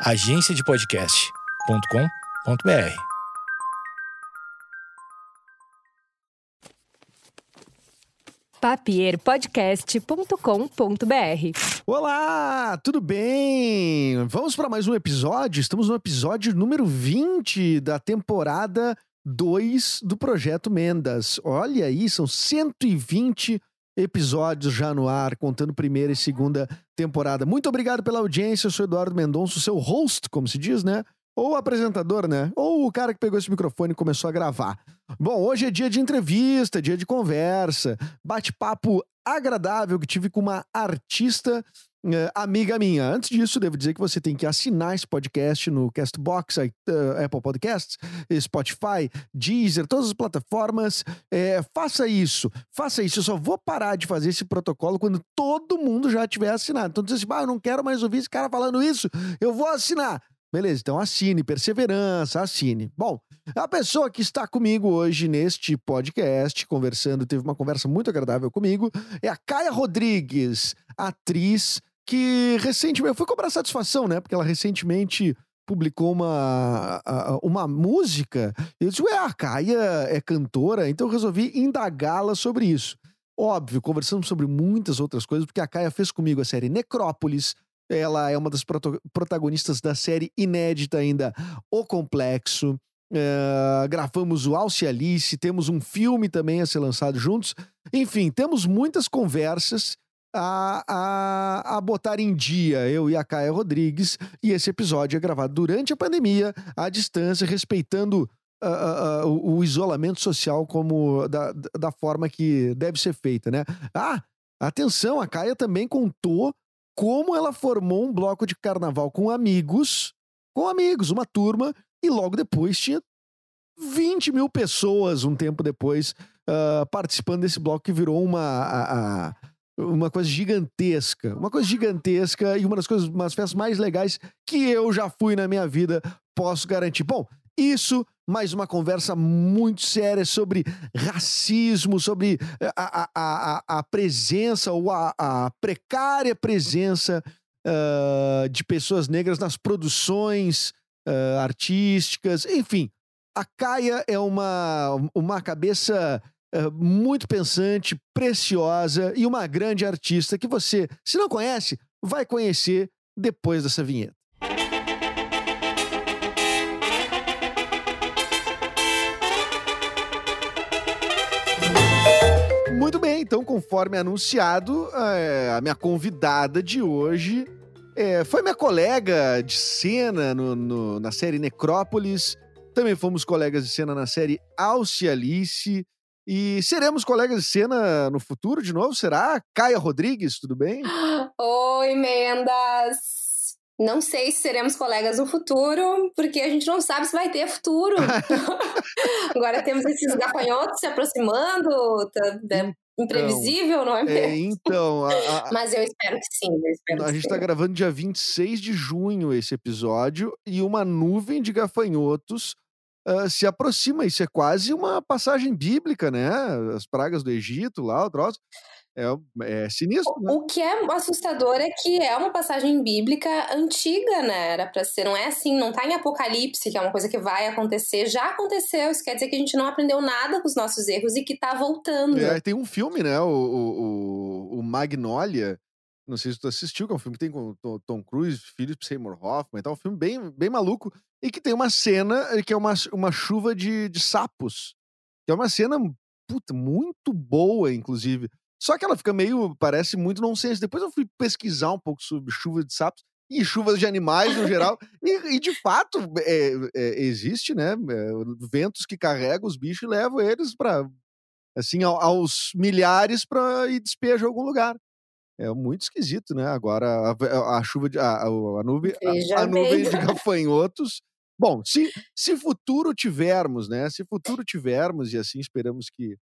agenciadepodcast.com.br. papierpodcast.com.br. Olá, tudo bem? Vamos para mais um episódio. Estamos no episódio número 20 da temporada 2 do Projeto Mendas. Olha aí, são 120 episódios já no ar, contando primeira e segunda temporada. Muito obrigado pela audiência. Eu sou Eduardo Mendonça, seu host, como se diz, né? Ou apresentador, né? Ou o cara que pegou esse microfone e começou a gravar. Bom, hoje é dia de entrevista, dia de conversa, bate-papo agradável que tive com uma artista amiga minha. Antes disso, devo dizer que você tem que assinar esse podcast no Castbox, uh, Apple Podcasts, Spotify, Deezer, todas as plataformas. É, faça isso, faça isso. Eu só vou parar de fazer esse protocolo quando todo mundo já tiver assinado. Então, diz assim, ah, eu não quero mais ouvir esse cara falando isso, eu vou assinar. Beleza, então assine, perseverança, assine. Bom, a pessoa que está comigo hoje neste podcast, conversando, teve uma conversa muito agradável comigo, é a Caia Rodrigues, atriz que recentemente, eu fui cobrar satisfação, né? Porque ela recentemente publicou uma, uma música. Eu disse, ué, a Caia é cantora, então eu resolvi indagá-la sobre isso. Óbvio, conversamos sobre muitas outras coisas, porque a Caia fez comigo a série Necrópolis, ela é uma das protagonistas da série inédita ainda, O Complexo. Uh, gravamos o Alce Alice, temos um filme também a ser lançado juntos. Enfim, temos muitas conversas a, a, a botar em dia, eu e a Caia Rodrigues. E esse episódio é gravado durante a pandemia, à distância, respeitando uh, uh, o, o, isolamento social como da, da forma que deve ser feita, né? Ah, atenção, a Caia também contou como ela formou um bloco de carnaval com amigos, com amigos, uma turma, e logo depois tinha 20 mil pessoas, um tempo depois, uh, participando desse bloco que virou uma. A, a, uma coisa gigantesca, uma coisa gigantesca e uma das coisas, umas festas mais legais que eu já fui na minha vida, posso garantir. Bom, isso, mais uma conversa muito séria sobre racismo, sobre eh, a, a, a, a presença ou a, a precária presença uh, de pessoas negras nas produções uh, artísticas, enfim. A Caia é uma, uma cabeça muito pensante, preciosa e uma grande artista que você, se não conhece, vai conhecer depois dessa vinheta. Muito bem, então, conforme anunciado, é, a minha convidada de hoje é, foi minha colega de cena no, no, na série Necrópolis. Também fomos colegas de cena na série Alce Alice. E seremos colegas de cena no futuro de novo? Será? Caia Rodrigues, tudo bem? Oi, Mendas! Não sei se seremos colegas no futuro, porque a gente não sabe se vai ter futuro. Agora temos esses gafanhotos se aproximando, tá, então, imprevisível, não é, é mesmo? É, então. A, a, Mas eu espero que sim. Espero a que gente está gravando dia 26 de junho esse episódio e uma nuvem de gafanhotos uh, se aproxima. Isso é quase uma passagem bíblica, né? As pragas do Egito lá, o troço. É, é sinistro, né? O que é assustador é que é uma passagem bíblica antiga, né? Era pra ser, não é assim, não tá em Apocalipse, que é uma coisa que vai acontecer, já aconteceu. Isso quer dizer que a gente não aprendeu nada com os nossos erros e que tá voltando. É, tem um filme, né? O, o, o Magnolia. Não sei se tu assistiu, que é um filme que tem com Tom Cruise, Philip Seymour Hoffman, então é um filme bem, bem maluco, e que tem uma cena que é uma, uma chuva de, de sapos. Que é uma cena puta, muito boa, inclusive. Só que ela fica meio, parece muito nonsense. Depois eu fui pesquisar um pouco sobre chuva de sapos e chuvas de animais no geral. e, e, de fato, é, é, existe, né? É, ventos que carregam os bichos e levam eles para assim, aos milhares para ir despejo em algum lugar. É muito esquisito, né? Agora a, a chuva de a, a nuvem a, a, nuvem de gafanhotos. Bom, se se futuro tivermos, né? Se futuro tivermos e assim esperamos que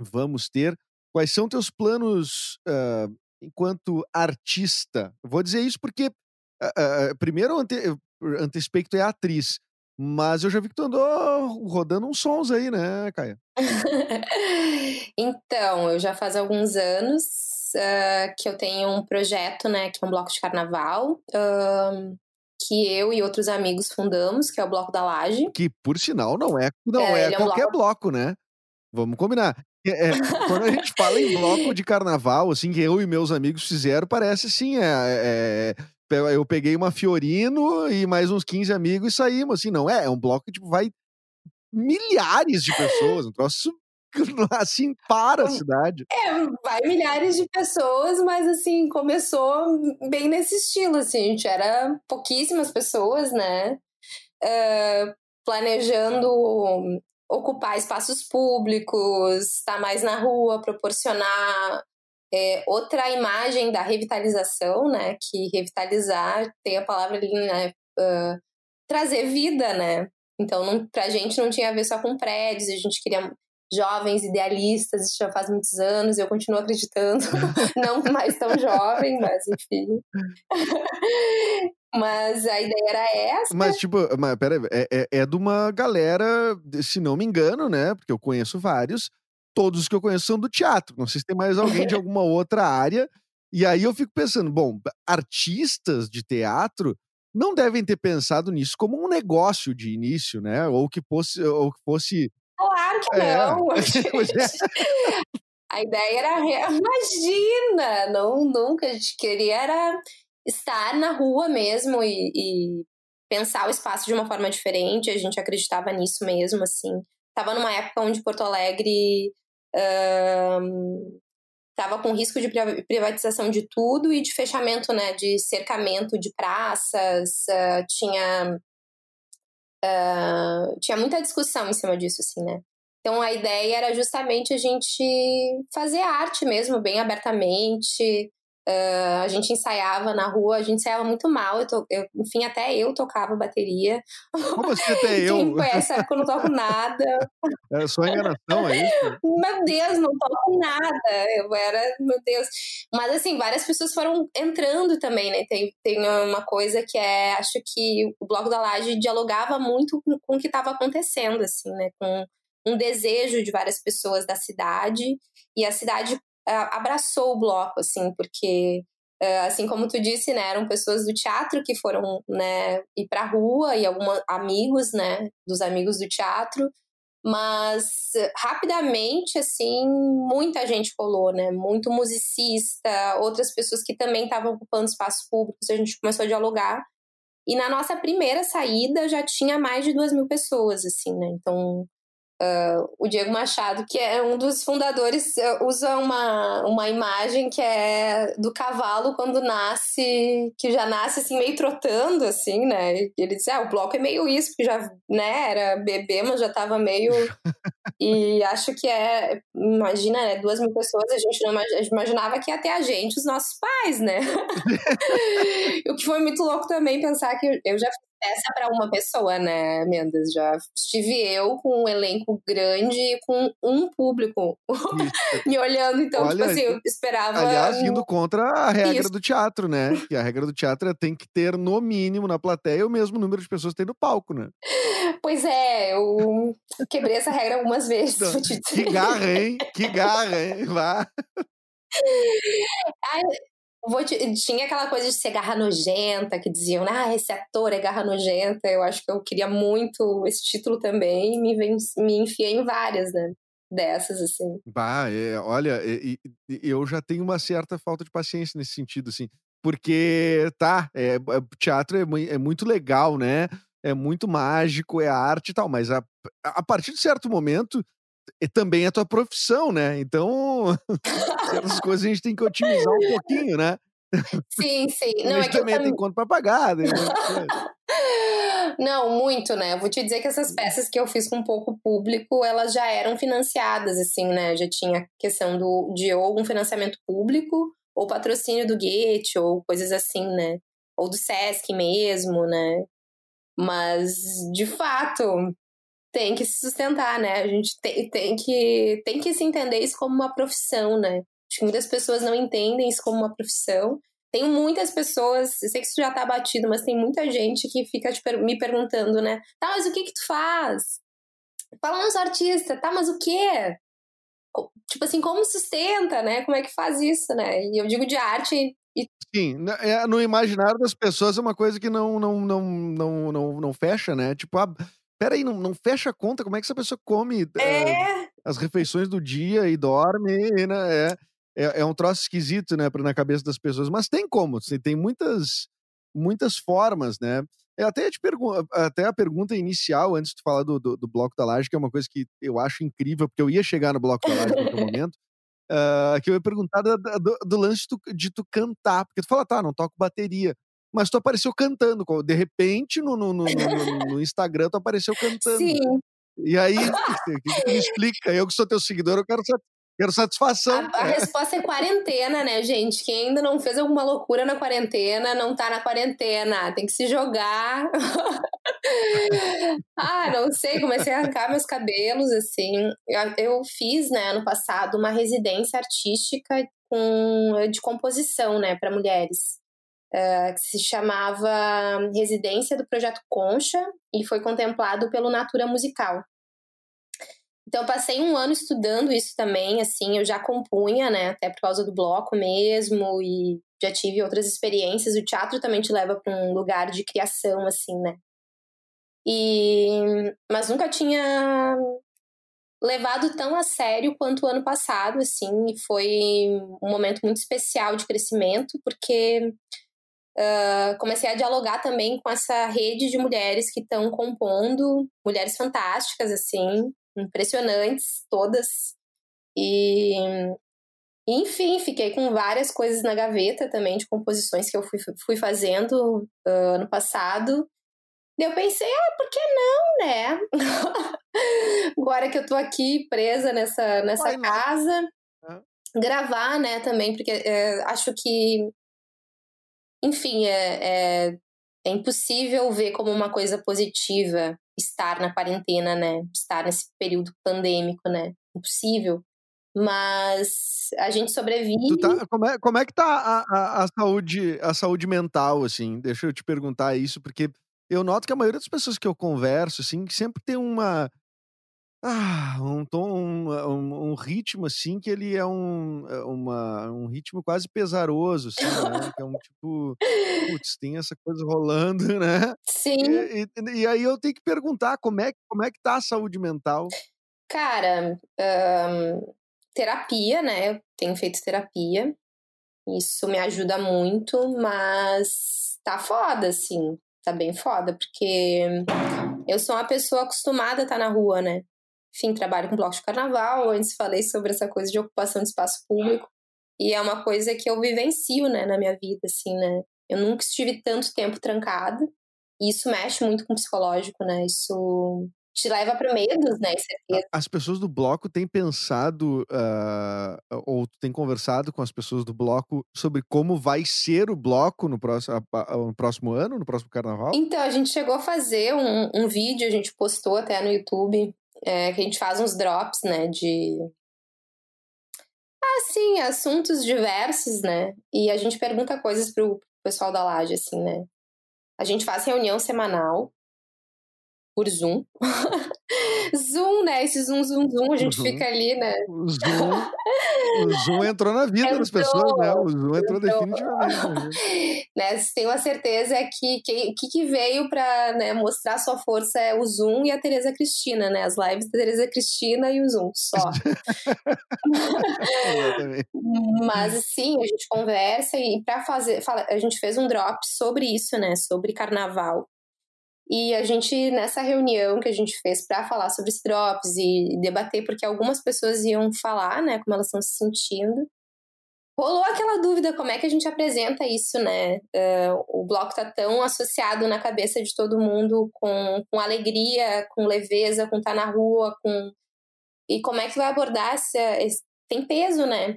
vamos ter, Quais são teus planos uh, enquanto artista? vou dizer isso porque, uh, uh, primeiro, ante antecipei que tu é atriz, mas eu já vi que tu andou rodando uns sons aí, né, Caia? então, eu já faz alguns anos que eu tenho um projeto, né, que é um bloco de carnaval, que eu e outros amigos fundamos, que é o Bloco da Laje. Que, por sinal, não é, não é, é, é qualquer bloco... bloco, né? Vamos combinar. É, é, quando a gente fala em bloco de carnaval, assim, que eu e meus amigos fizeram, parece assim, é, é, eu peguei uma Fiorino e mais uns 15 amigos e saímos, assim, não é, é um bloco que tipo, vai milhares de pessoas, um troço assim para a cidade. É, vai milhares de pessoas, mas assim, começou bem nesse estilo, assim, a gente era pouquíssimas pessoas, né? Uh, planejando ocupar espaços públicos, estar mais na rua, proporcionar é, outra imagem da revitalização, né? Que revitalizar tem a palavra ali, né? Uh, trazer vida, né? Então, não, pra gente não tinha a ver só com prédios, a gente queria jovens idealistas, isso já faz muitos anos, eu continuo acreditando, não mais tão jovem, mas enfim. mas a ideia era essa. Mas, tipo, mas, pera, é, é, é de uma galera, se não me engano, né? Porque eu conheço vários, todos os que eu conheço são do teatro. Não sei se tem mais alguém de alguma outra área. E aí eu fico pensando, bom, artistas de teatro não devem ter pensado nisso como um negócio de início, né? Ou que fosse, ou que fosse Claro que é. não. a ideia era. Imagina! Não, nunca. A gente queria era estar na rua mesmo e, e pensar o espaço de uma forma diferente. A gente acreditava nisso mesmo, assim. Tava numa época onde Porto Alegre um, tava com risco de privatização de tudo e de fechamento, né, de cercamento de praças, uh, tinha uh, tinha muita discussão em cima disso, assim, né? Então a ideia era justamente a gente fazer arte mesmo, bem abertamente, Uh, a gente ensaiava na rua, a gente ensaiava muito mal. Eu, to, eu enfim, até eu tocava bateria. Como assim até eu? Quem conhece sabe que eu não toco nada. É só enganação, é isso? Meu Deus, não toco nada. Eu era, meu Deus. Mas assim, várias pessoas foram entrando também, né? Tem, tem uma coisa que é, acho que o Bloco da Laje dialogava muito com, com o que estava acontecendo, assim, né? Com um desejo de várias pessoas da cidade e a cidade abraçou o bloco, assim, porque assim como tu disse, né, eram pessoas do teatro que foram, né, ir pra rua e alguns amigos, né, dos amigos do teatro, mas rapidamente, assim, muita gente colou, né, muito musicista, outras pessoas que também estavam ocupando espaços públicos, a gente começou a dialogar, e na nossa primeira saída já tinha mais de duas mil pessoas, assim, né, então Uh, o Diego Machado, que é um dos fundadores, uh, usa uma, uma imagem que é do cavalo quando nasce, que já nasce assim meio trotando, assim, né? Ele diz, ah, o bloco é meio isso, porque já, né, era bebê, mas já tava meio... e acho que é, imagina, né, duas mil pessoas, a gente não imaginava que ia ter a gente, os nossos pais, né? o que foi muito louco também pensar que eu já peça para uma pessoa, né, Mendes? Já estive eu com um elenco grande e com um público me olhando. Então, tipo Olha, tipo assim, eu esperava. Aliás, indo contra a regra Isso. do teatro, né? Que a regra do teatro é tem que ter, no mínimo, na plateia, o mesmo número de pessoas que tem no palco, né? Pois é, eu quebrei essa regra algumas vezes. Não, que garra, hein? Que garra, hein? Vá. Ai, Vou te, tinha aquela coisa de ser garra nojenta, que diziam, ah, esse ator é garra nojenta. Eu acho que eu queria muito esse título também me, me enfiei em várias, né? Dessas, assim. Bah, é, olha, é, eu já tenho uma certa falta de paciência nesse sentido, assim. Porque, tá, é, é teatro é, é muito legal, né? É muito mágico, é arte e tal, mas a, a partir de certo momento e também é a tua profissão, né? Então, certas coisas a gente tem que otimizar um pouquinho, né? Sim, sim. Não, é também tem conta para pagar. Né? Não, muito, né? Eu vou te dizer que essas peças que eu fiz com pouco público, elas já eram financiadas, assim, né? Já tinha questão do, de ou um financiamento público, ou patrocínio do Goethe, ou coisas assim, né? Ou do Sesc mesmo, né? Mas, de fato, tem que se sustentar, né? A gente tem, tem, que, tem que se entender isso como uma profissão, né? Acho que muitas pessoas não entendem isso como uma profissão. Tem muitas pessoas, eu sei que isso já tá batido, mas tem muita gente que fica per me perguntando, né? Tá, mas o que que tu faz? Fala, não sou artista, tá, mas o quê? Tipo assim, como sustenta, né? Como é que faz isso, né? E eu digo de arte E... Sim, é, no imaginário das pessoas é uma coisa que não, não, não, não, não, não fecha, né? Tipo, ah, peraí, não, não fecha a conta, como é que essa pessoa come é... uh, as refeições do dia e dorme, né? É, é, é um troço esquisito, né, na cabeça das pessoas, mas tem como, tem muitas, muitas formas, né? Eu até, te pergunto, até a pergunta inicial, antes de falar do, do, do, Bloco da Laje, que é uma coisa que eu acho incrível, porque eu ia chegar no Bloco da Laje em algum momento, uh, que eu ia perguntar do, do, do lance de tu, de tu, cantar, porque tu fala, tá, não toco bateria, mas tu apareceu cantando, de repente no, no, no, no Instagram tu apareceu cantando. Sim. E aí, me explica, eu que sou teu seguidor, eu quero Quero satisfação. A, a é. resposta é quarentena, né, gente? Quem ainda não fez alguma loucura na quarentena, não tá na quarentena. Tem que se jogar. ah, não sei, comecei a arrancar meus cabelos, assim. Eu, eu fiz, né, ano passado, uma residência artística com, de composição, né, para mulheres. Uh, que se chamava Residência do Projeto Concha e foi contemplado pelo Natura Musical. Então, eu passei um ano estudando isso também, assim, eu já compunha, né, até por causa do bloco mesmo, e já tive outras experiências. O teatro também te leva para um lugar de criação, assim, né. E... Mas nunca tinha levado tão a sério quanto o ano passado, assim, e foi um momento muito especial de crescimento, porque uh, comecei a dialogar também com essa rede de mulheres que estão compondo, mulheres fantásticas, assim, impressionantes, todas. E, enfim, fiquei com várias coisas na gaveta também, de composições que eu fui, fui fazendo uh, ano passado. E eu pensei, ah, por que não, né? Agora que eu tô aqui presa nessa, nessa casa, gravar, né, também, porque é, acho que, enfim, é, é, é impossível ver como uma coisa positiva estar na quarentena, né? Estar nesse período pandêmico, né? Impossível. Mas a gente sobrevive. Tá, como, é, como é que tá a, a, a, saúde, a saúde mental, assim? Deixa eu te perguntar isso, porque eu noto que a maioria das pessoas que eu converso, assim, sempre tem uma ah, um tom, um, um, um ritmo, assim, que ele é um, é uma, um ritmo quase pesaroso, assim, né? Que é um tipo, putz, tem essa coisa rolando, né? Sim. E, e, e aí eu tenho que perguntar como é, como é que tá a saúde mental? Cara, terapia, né? Eu tenho feito terapia. Isso me ajuda muito, mas tá foda, assim. Tá bem foda, porque eu sou uma pessoa acostumada a estar na rua, né? Enfim, trabalho com bloco de carnaval, antes falei sobre essa coisa de ocupação de espaço público, e é uma coisa que eu vivencio, né, na minha vida, assim, né, eu nunca estive tanto tempo trancada, e isso mexe muito com o psicológico, né, isso te leva para medos, né, certeza. As pessoas do bloco têm pensado, uh, ou têm conversado com as pessoas do bloco sobre como vai ser o bloco no próximo, no próximo ano, no próximo carnaval? Então, a gente chegou a fazer um, um vídeo, a gente postou até no YouTube, é, que a gente faz uns drops, né, de assim, assuntos diversos, né? E a gente pergunta coisas pro pessoal da laje, assim, né? A gente faz reunião semanal por Zoom. Zoom, né? Esse Zoom, Zoom, Zoom, a gente uhum. fica ali, né? O Zoom, o Zoom entrou na vida entrou, das pessoas, né? O Zoom entrou, entrou. definitivamente. né? Tenho a certeza que o que, que, veio para né, mostrar sua força é o Zoom e a Tereza Cristina, né? As lives da Tereza Cristina e o Zoom, só. Mas, assim, a gente conversa e para fazer... A gente fez um drop sobre isso, né? Sobre carnaval. E a gente, nessa reunião que a gente fez para falar sobre os drops e debater, porque algumas pessoas iam falar, né, como elas estão se sentindo, rolou aquela dúvida: como é que a gente apresenta isso, né? Uh, o bloco tá tão associado na cabeça de todo mundo com, com alegria, com leveza, com tá na rua, com. E como é que vai abordar essa. Esse... Tem peso, né?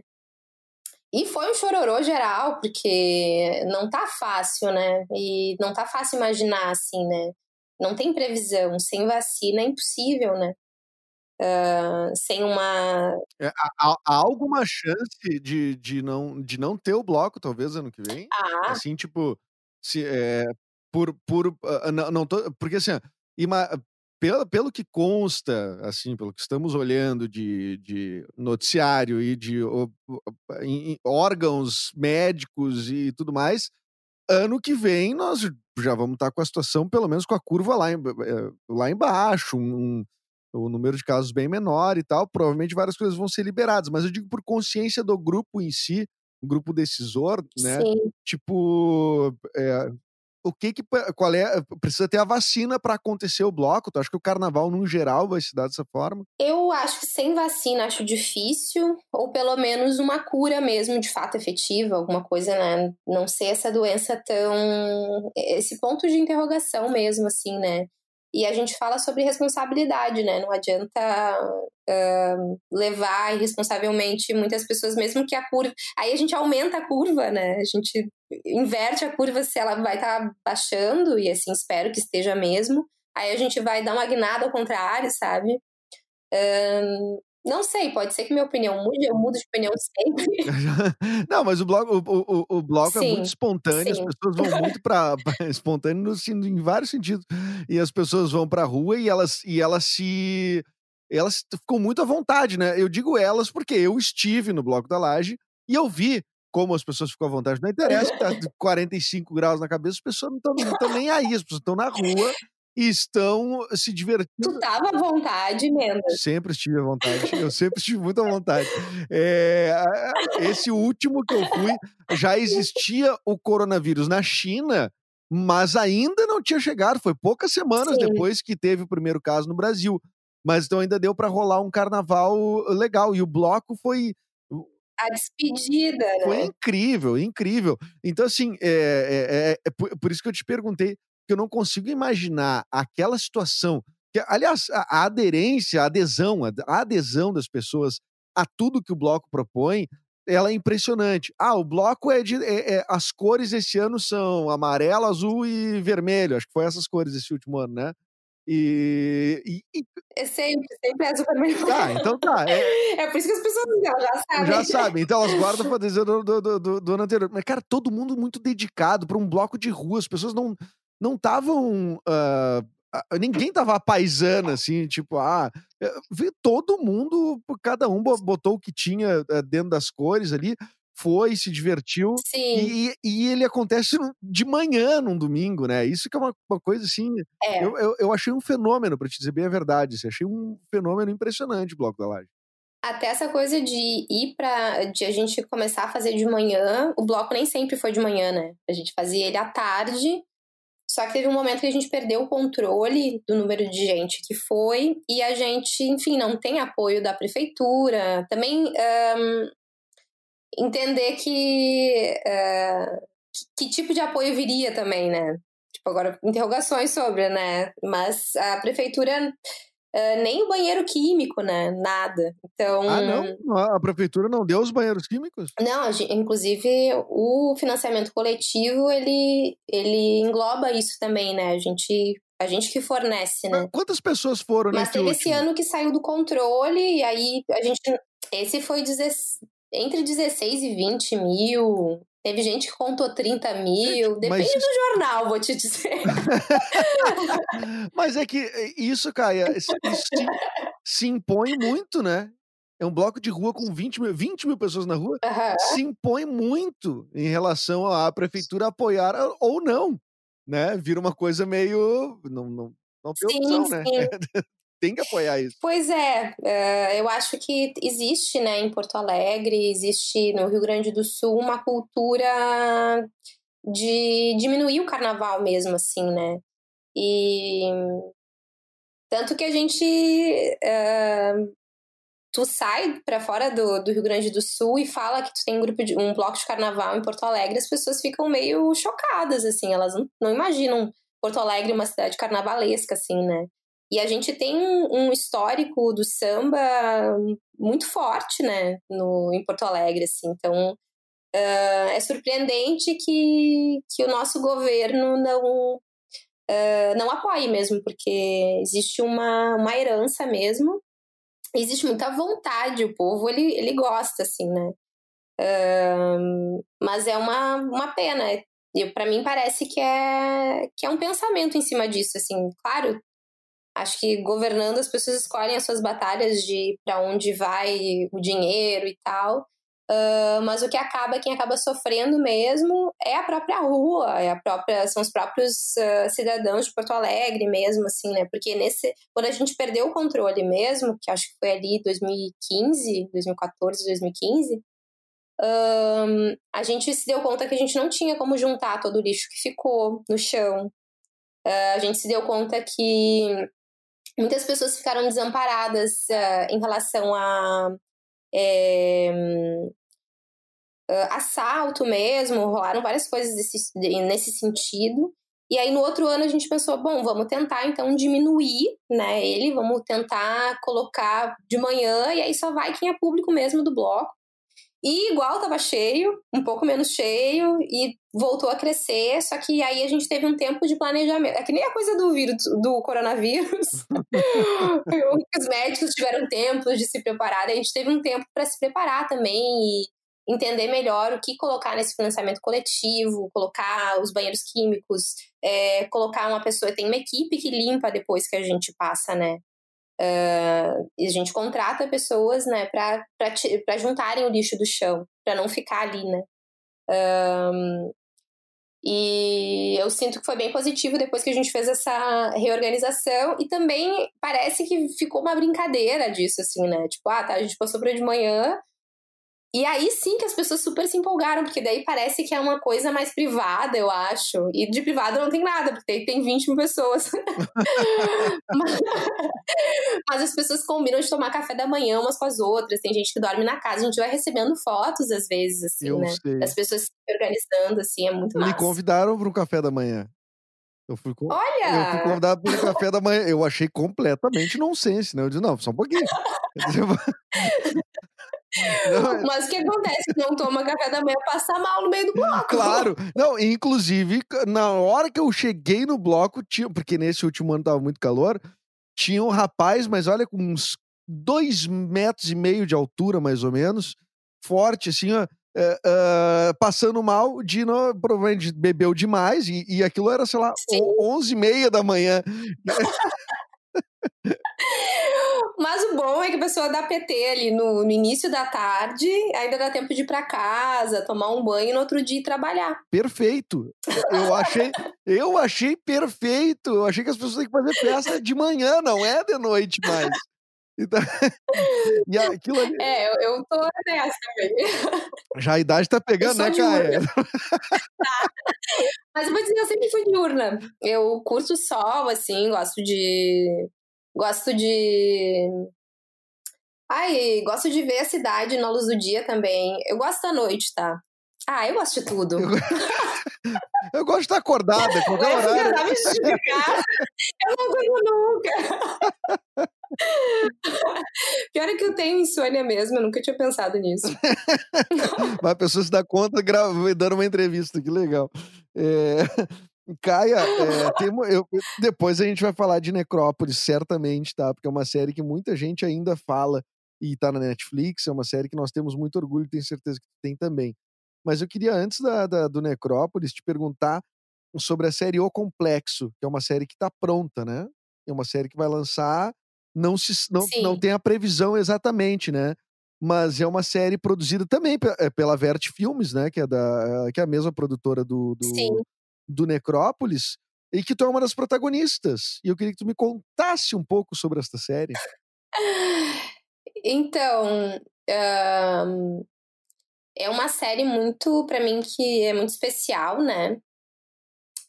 E foi um chororô geral, porque não tá fácil, né? E não tá fácil imaginar, assim, né? Não tem previsão. Sem vacina é impossível, né? Uh, sem uma. É, há, há, alguma chance de, de, não, de não ter o bloco, talvez, ano que vem? Ah. Assim, tipo, se, é, por. por uh, não, não tô, porque assim, ima, pelo, pelo que consta, assim, pelo que estamos olhando de, de noticiário e de em, órgãos médicos e tudo mais, ano que vem nós já vamos estar com a situação, pelo menos com a curva lá, em, eh, lá embaixo, um, um, um número de casos bem menor e tal. Provavelmente várias coisas vão ser liberadas, mas eu digo por consciência do grupo em si, grupo decisor, né? Sim. Tipo, é, o que que qual é precisa ter a vacina para acontecer o bloco? Tu acha que o carnaval no geral vai se dar dessa forma? Eu acho que sem vacina acho difícil, ou pelo menos uma cura mesmo de fato efetiva, alguma coisa, né? Não ser essa doença tão esse ponto de interrogação mesmo assim, né? E a gente fala sobre responsabilidade, né? Não adianta uh, levar irresponsavelmente muitas pessoas, mesmo que a curva. Aí a gente aumenta a curva, né? A gente inverte a curva se ela vai estar tá baixando, e assim espero que esteja mesmo. Aí a gente vai dar uma guinada ao contrário, sabe? Um, não sei, pode ser que minha opinião mude, eu mudo de opinião sempre. Não, mas o bloco, o, o, o bloco sim, é muito espontâneo, sim. as pessoas vão muito para espontâneo no, em vários sentidos. E as pessoas vão para a rua e elas, e elas se. Elas ficam muito à vontade, né? Eu digo elas porque eu estive no bloco da laje e eu vi como as pessoas ficam à vontade. Não interessa tá 45 graus na cabeça, as pessoas não estão nem aí, as pessoas estão na rua e estão se divertindo. Tu tava à vontade, Mendes? Sempre estive à vontade. Eu sempre estive muito à vontade. É, esse último que eu fui, já existia o coronavírus na China, mas ainda não tinha chegado. Foi poucas semanas Sim. depois que teve o primeiro caso no Brasil. Mas então ainda deu para rolar um carnaval legal. E o bloco foi a despedida, né? Foi incrível, incrível. Então, assim, é, é, é, é por, isso que eu te perguntei que eu não consigo imaginar aquela situação. Que, aliás, a, a aderência, a adesão, a, a adesão das pessoas a tudo que o bloco propõe, ela é impressionante. Ah, o bloco é de. É, é, as cores esse ano são amarelo, azul e vermelho. Acho que foi essas cores esse último ano, né? E, e, e... É sempre, sempre é super melhor. Tá, então tá. É, é por isso que as pessoas já sabem. Já sabem, então elas guardam pra dizer do, do, do, do ano anterior. Mas, cara, todo mundo muito dedicado para um bloco de rua. As pessoas não não estavam. Uh, ninguém tava paisana, assim, tipo, ah, eh, todo mundo, cada um botou o que tinha eh, dentro das cores ali, foi, se divertiu. Sim. E, e ele acontece de manhã num domingo, né? Isso que é uma, uma coisa assim. É. Eu, eu, eu, achei um fenômeno, para te dizer bem a verdade. Assim, achei um fenômeno impressionante o Bloco da Laje. Até essa coisa de ir para de a gente começar a fazer de manhã, o bloco nem sempre foi de manhã, né? A gente fazia ele à tarde só que teve um momento que a gente perdeu o controle do número de gente que foi e a gente, enfim, não tem apoio da prefeitura. Também um, entender que, uh, que, que tipo de apoio viria também, né? Tipo, agora, interrogações sobre, né? Mas a prefeitura Uh, nem o banheiro químico, né? Nada. Então. Ah, não? A prefeitura não deu os banheiros químicos? Não, inclusive o financiamento coletivo ele, ele engloba isso também, né? A gente. A gente que fornece, né? Quantas pessoas foram Mas teve último? esse ano que saiu do controle, e aí a gente. Esse foi entre 16 e 20 mil. Teve gente que contou 30 mil, depende Mas... do jornal, vou te dizer. Mas é que eh, isso, Caia, isso se, se, impõe muito, né? É um bloco de rua com 20 mil, 20 mil pessoas na rua. Uhum. Se impõe muito em relação à prefeitura apoiar ou não, né? Vira uma coisa meio. Não, não, não tem sim, opção, né? sim. né? tem que apoiar isso. Pois é, uh, eu acho que existe, né, em Porto Alegre, existe no Rio Grande do Sul uma cultura de diminuir o carnaval mesmo, assim, né? E tanto que a gente uh, tu sai para fora do, do Rio Grande do Sul e fala que tu tem um grupo de um bloco de carnaval em Porto Alegre, as pessoas ficam meio chocadas assim, elas não, não imaginam Porto Alegre uma cidade carnavalesca assim, né? E a gente tem um, histórico do samba muito forte, né, no, em Porto Alegre, assim. Então, uh, é surpreendente que, que o nosso governo não, uh, não apoie mesmo, porque existe uma, uma herança mesmo, existe muita vontade, o povo, ele, ele gosta, assim, né. Uh, mas é uma, uma pena, para mim parece que é, que é um pensamento em cima disso, assim. Claro, Acho que governando as pessoas escolhem as suas batalhas de para onde vai o dinheiro e tal. Uh, mas o que acaba, quem acaba sofrendo mesmo é a própria rua, é a própria, são os próprios uh, cidadãos de Porto Alegre mesmo, assim, né? Porque nesse, quando a gente perdeu o controle mesmo, que acho que foi ali 2015, 2014, 2015, um, a gente se deu conta que a gente não tinha como juntar todo o lixo que ficou no chão. Uh, a gente se deu conta que muitas pessoas ficaram desamparadas em relação a é, uh, assalto mesmo, rolaram várias coisas desse, nesse sentido. E aí no outro ano a gente pensou, bom, vamos tentar então diminuir, né, ele, vamos tentar colocar de manhã e aí só vai quem é público mesmo do bloco. E igual tava cheio, um pouco menos cheio e voltou a crescer, só que aí a gente teve um tempo de planejamento. É que nem a coisa do vírus do coronavírus. Os médicos tiveram tempo de se preparar, a gente teve um tempo para se preparar também e entender melhor o que colocar nesse financiamento coletivo, colocar os banheiros químicos, é, colocar uma pessoa, tem uma equipe que limpa depois que a gente passa, né? Uh, a gente contrata pessoas, né, para juntarem o lixo do chão, para não ficar ali, né? Um, e eu sinto que foi bem positivo depois que a gente fez essa reorganização. E também parece que ficou uma brincadeira disso, assim, né? Tipo, ah, tá, a gente passou para de manhã, e aí sim que as pessoas super se empolgaram, porque daí parece que é uma coisa mais privada, eu acho. E de privado não tem nada, porque tem 20 mil pessoas. mas, mas, as pessoas combinam de tomar café da manhã umas com as outras. Tem gente que dorme na casa, a gente vai recebendo fotos às vezes, assim, eu né? Sei. Das pessoas se organizando, assim, é muito massa. Me convidaram para um café da manhã. Eu fui, com... Olha! eu fui convidado para um café da manhã. Eu achei completamente nonsense, né? Eu disse, não, só um pouquinho. Não, Mas o que acontece? Não toma café da manhã, passa mal no meio do bloco. Claro. Não, inclusive, na hora que eu cheguei no bloco, tinha, porque nesse último ano tava muito calor, tinha um rapaz, mas olha, com uns dois metros e meio de altura, mais ou menos, forte, assim, ó, é, é, passando mal, Dino provavelmente bebeu demais, e, e aquilo era, sei lá, Sim. 11 e meia da manhã. Mas o bom é que a pessoa dá PT ali no, no, início da tarde, ainda dá tempo de ir para casa, tomar um banho e no outro dia ir trabalhar. Perfeito. Eu achei, eu achei perfeito. Eu achei que as pessoas têm que fazer festa de manhã, não é de noite mais. Então, e aquilo ali... É, eu, eu tô nessa também. Já a idade tá pegando, né, Caia? tá. Mas eu vou dizer, eu sempre fui diurna. Eu curto sol, assim, gosto de Gosto de. Ai, gosto de ver a cidade na luz do dia também. Eu gosto da noite, tá? Ah, eu gosto de tudo. Eu, gosto de estar acordada, qualquer eu horário. Eu não durmo nunca. Pior é que eu tenho insônia mesmo, eu nunca tinha pensado nisso. Mas a pessoa se dá conta dando uma entrevista, que legal. É... Caia, é, tem, eu, depois a gente vai falar de Necrópolis, certamente, tá? Porque é uma série que muita gente ainda fala e tá na Netflix, é uma série que nós temos muito orgulho e tenho certeza que tem também. Mas eu queria, antes da, da, do Necrópolis, te perguntar sobre a série O Complexo, que é uma série que tá pronta, né? É uma série que vai lançar, não, se, não, não tem a previsão exatamente, né? Mas é uma série produzida também é, pela Vert Filmes, né? Que é, da, que é a mesma produtora do, do, do Necrópolis e que tu é uma das protagonistas. E eu queria que tu me contasse um pouco sobre esta série. Então, um, é uma série muito, para mim, que é muito especial, né?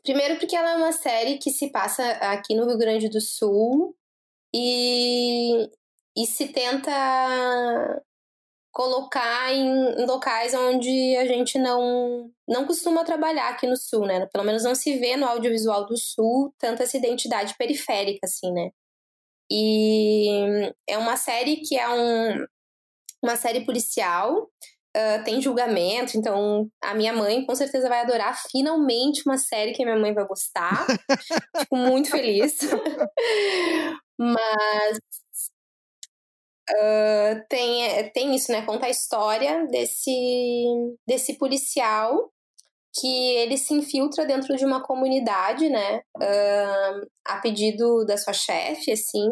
Primeiro porque ela é uma série que se passa aqui no Rio Grande do Sul e, e se tenta colocar em, em, locais onde a gente não não costuma trabalhar aqui no sul, né? Pelo menos não se vê no audiovisual do sul tanta essa identidade periférica assim, né? E é uma série que é um, uma série policial, uh, tem julgamento, então a minha mãe com certeza vai adorar finalmente uma série que a minha mãe vai gostar. Fico muito feliz. Mas Tem, tem isso, né? Conta a história desse, desse policial que ele se infiltra dentro de uma comunidade, né, uh, a pedido da sua chefe, assim,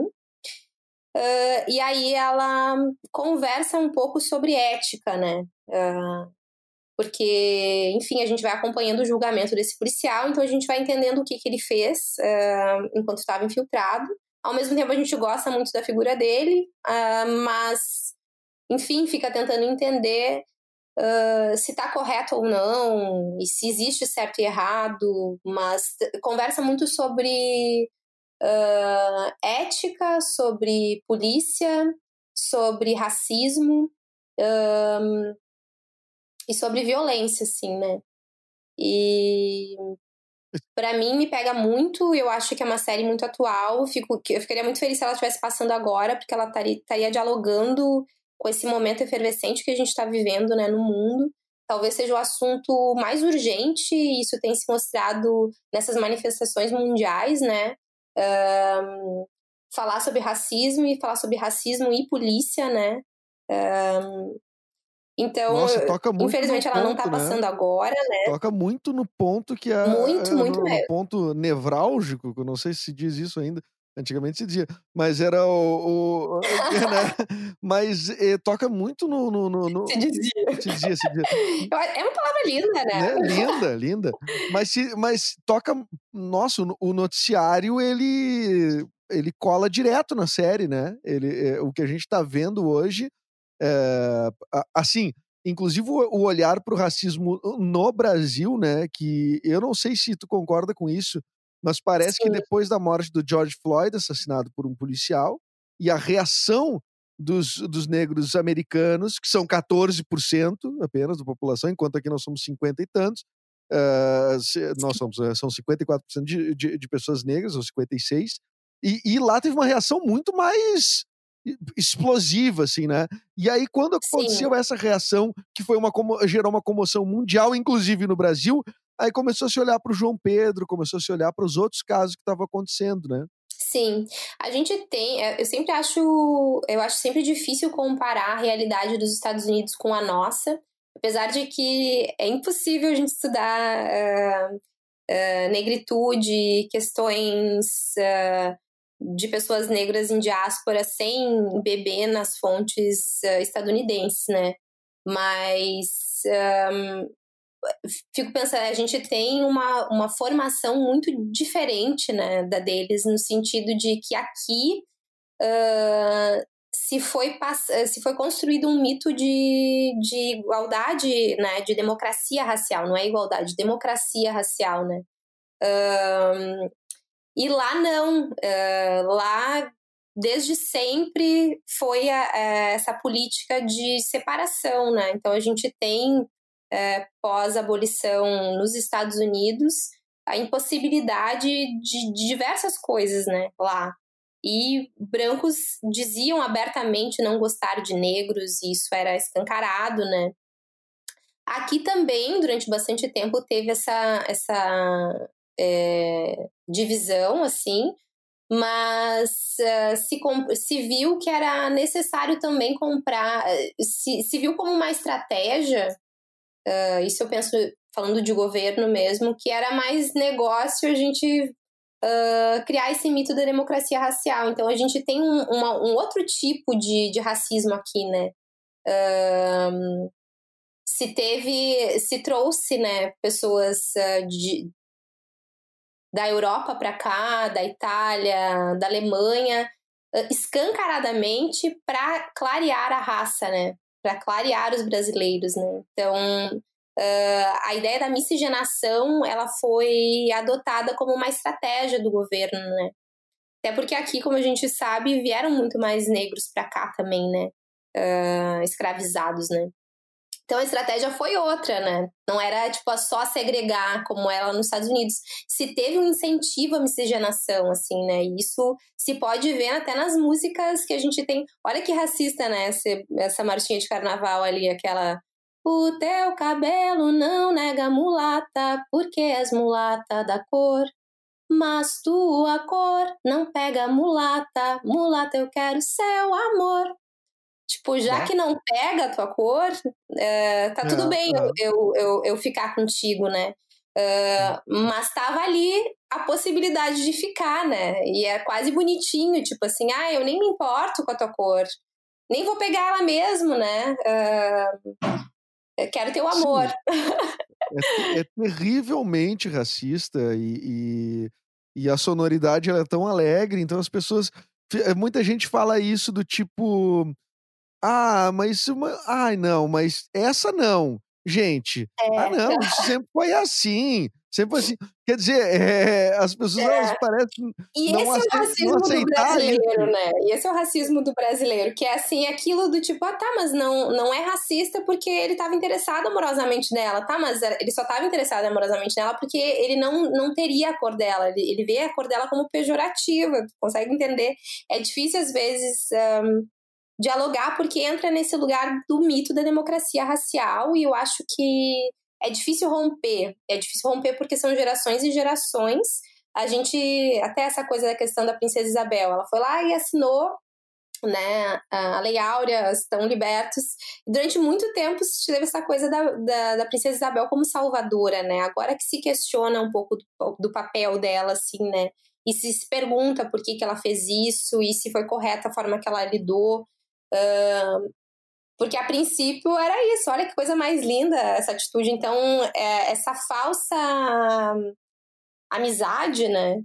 uh, e aí ela conversa um pouco sobre ética, né, uh, porque, enfim, a gente vai acompanhando o julgamento desse policial, então a gente vai entendendo o que, que ele fez enquanto estava infiltrado. Ao mesmo tempo, a gente gosta muito da figura dele, mas, enfim, fica tentando entender uh, se está correto ou não, e se existe certo e errado, mas conversa muito sobre uh, ética, sobre polícia, sobre racismo e sobre violência, assim, né? E para mim me pega muito, eu acho que é uma série muito atual, fico, eu ficaria muito feliz se ela estivesse passando agora, porque ela estaria dialogando com esse momento efervescente que a gente está vivendo né, no mundo. Talvez seja o assunto mais urgente, e isso tem se mostrado nessas manifestações mundiais, né? Um, falar sobre racismo e falar sobre racismo e polícia, né? Um, então, Nossa, infelizmente ela ponto, não está né? passando né? agora, né? Toca muito no ponto que é. Muito, muito no, mesmo. No ponto nevrálgico, que eu não sei se diz isso ainda, Antigamente se dizia, mas era o. o né? Mas eh, toca muito no, no, no, no, Se dizia. Se dizia, se dizia. É uma palavra linda, né? né? Linda, linda. Mas, se, mas toca. Nossa, o noticiário ele, ele cola direto na série, né? Ele, é, o que a gente está vendo hoje. É, assim, inclusive o olhar para o racismo no Brasil, né? Que eu não sei se tu concorda com isso, mas parece Sim. que depois da morte do George Floyd, assassinado por um policial, e a reação dos, dos negros americanos, que são 14% apenas da população, enquanto aqui nós somos 50 e tantos, uh, nós somos, eh, são 54% de, de, de pessoas negras, ou 56%, e, e lá teve uma reação muito mais explosiva, assim, né? E aí, quando aconteceu Sim. essa reação, que foi uma gerou uma comoção mundial, inclusive no Brasil, Aí começou a se olhar para o João Pedro, começou a se olhar para os outros casos que estavam acontecendo, né? Sim, a gente tem, é, eu sempre acho, eu acho sempre difícil comparar a realidade dos Estados Unidos com a nossa, apesar de que é impossível a gente estudar uh, uh, negritude, questões uh, de pessoas negras em diáspora sem beber nas fontes estadunidenses, né? Mas um, fico pensando, a gente tem uma, uma formação muito diferente né, da deles, no sentido de que aqui uh, se, foi se foi construído um mito de, de igualdade, né, de democracia racial, não é igualdade, democracia racial, né? Uh, e lá não, uh, lá desde sempre foi a, a, essa política de separação, né? Então a gente tem é, pós-abolição nos Estados Unidos, a impossibilidade de, de diversas coisas, né, lá. E brancos diziam abertamente não gostar de negros, e isso era escancarado, né. Aqui também, durante bastante tempo, teve essa, essa é, divisão, assim, mas uh, se, se viu que era necessário também comprar, se, se viu como uma estratégia Uh, isso eu penso, falando de governo mesmo, que era mais negócio a gente uh, criar esse mito da democracia racial. Então a gente tem um, uma, um outro tipo de, de racismo aqui, né? Se teve, se trouxe, né, pessoas de, da Europa para cá, da Itália, da Alemanha, escancaradamente para clarear a raça, né? para clarear os brasileiros, né? Então, uh, a ideia da miscigenação, ela foi adotada como uma estratégia do governo, né? Até porque aqui, como a gente sabe, vieram muito mais negros para cá também, né? Uh, escravizados, né? Então a estratégia foi outra, né? Não era tipo só segregar como ela nos Estados Unidos. Se teve um incentivo à miscigenação, assim, né? E isso se pode ver até nas músicas que a gente tem. Olha que racista, né? Essa, essa marchinha de carnaval ali, aquela. O teu cabelo não nega mulata, porque és mulata da cor. Mas tua cor não pega mulata, mulata eu quero seu amor. Tipo, já que não pega a tua cor, uh, tá tudo é, bem é. Eu, eu, eu ficar contigo, né? Uh, mas tava ali a possibilidade de ficar, né? E é quase bonitinho, tipo assim, ah, eu nem me importo com a tua cor. Nem vou pegar ela mesmo, né? Uh, quero teu amor. É, é, terrivelmente racista e, e, e, a sonoridade ela é tão alegre, então as pessoas. Muita gente fala isso do tipo. Ah, mas. Uma, ai, não, mas essa não. Gente, ah, é. ah, não, isso sempre foi assim. Sempre foi assim. Quer dizer, é, as pessoas é. elas parecem. E esse é o racismo do brasileiro, isso. né? E esse é o racismo do brasileiro, que é assim, aquilo do tipo, ah, tá, mas não, não é racista porque ele estava interessado amorosamente nela, tá? Mas ele só estava interessado amorosamente nela porque ele não, não teria a cor dela. Ele, ele vê a cor dela como pejorativa, consegue entender? É difícil, às vezes. Um, dialogar, porque entra nesse lugar do mito da democracia racial, e eu acho que é difícil romper. É difícil romper porque são gerações e gerações. A gente, até essa coisa da questão da princesa Isabel, ela foi lá e assinou né, a Lei Áurea, estão libertos. Durante muito tempo se teve essa coisa da, da, da, princesa Isabel como salvadora, né? Agora que se questiona um pouco do, do papel dela, assim, né? E se, se pergunta por que, que ela fez isso e se foi correta a forma que ela lidou. Uh, porque a princípio era isso, olha que coisa mais linda essa atitude. Então, é, essa falsa amizade, né,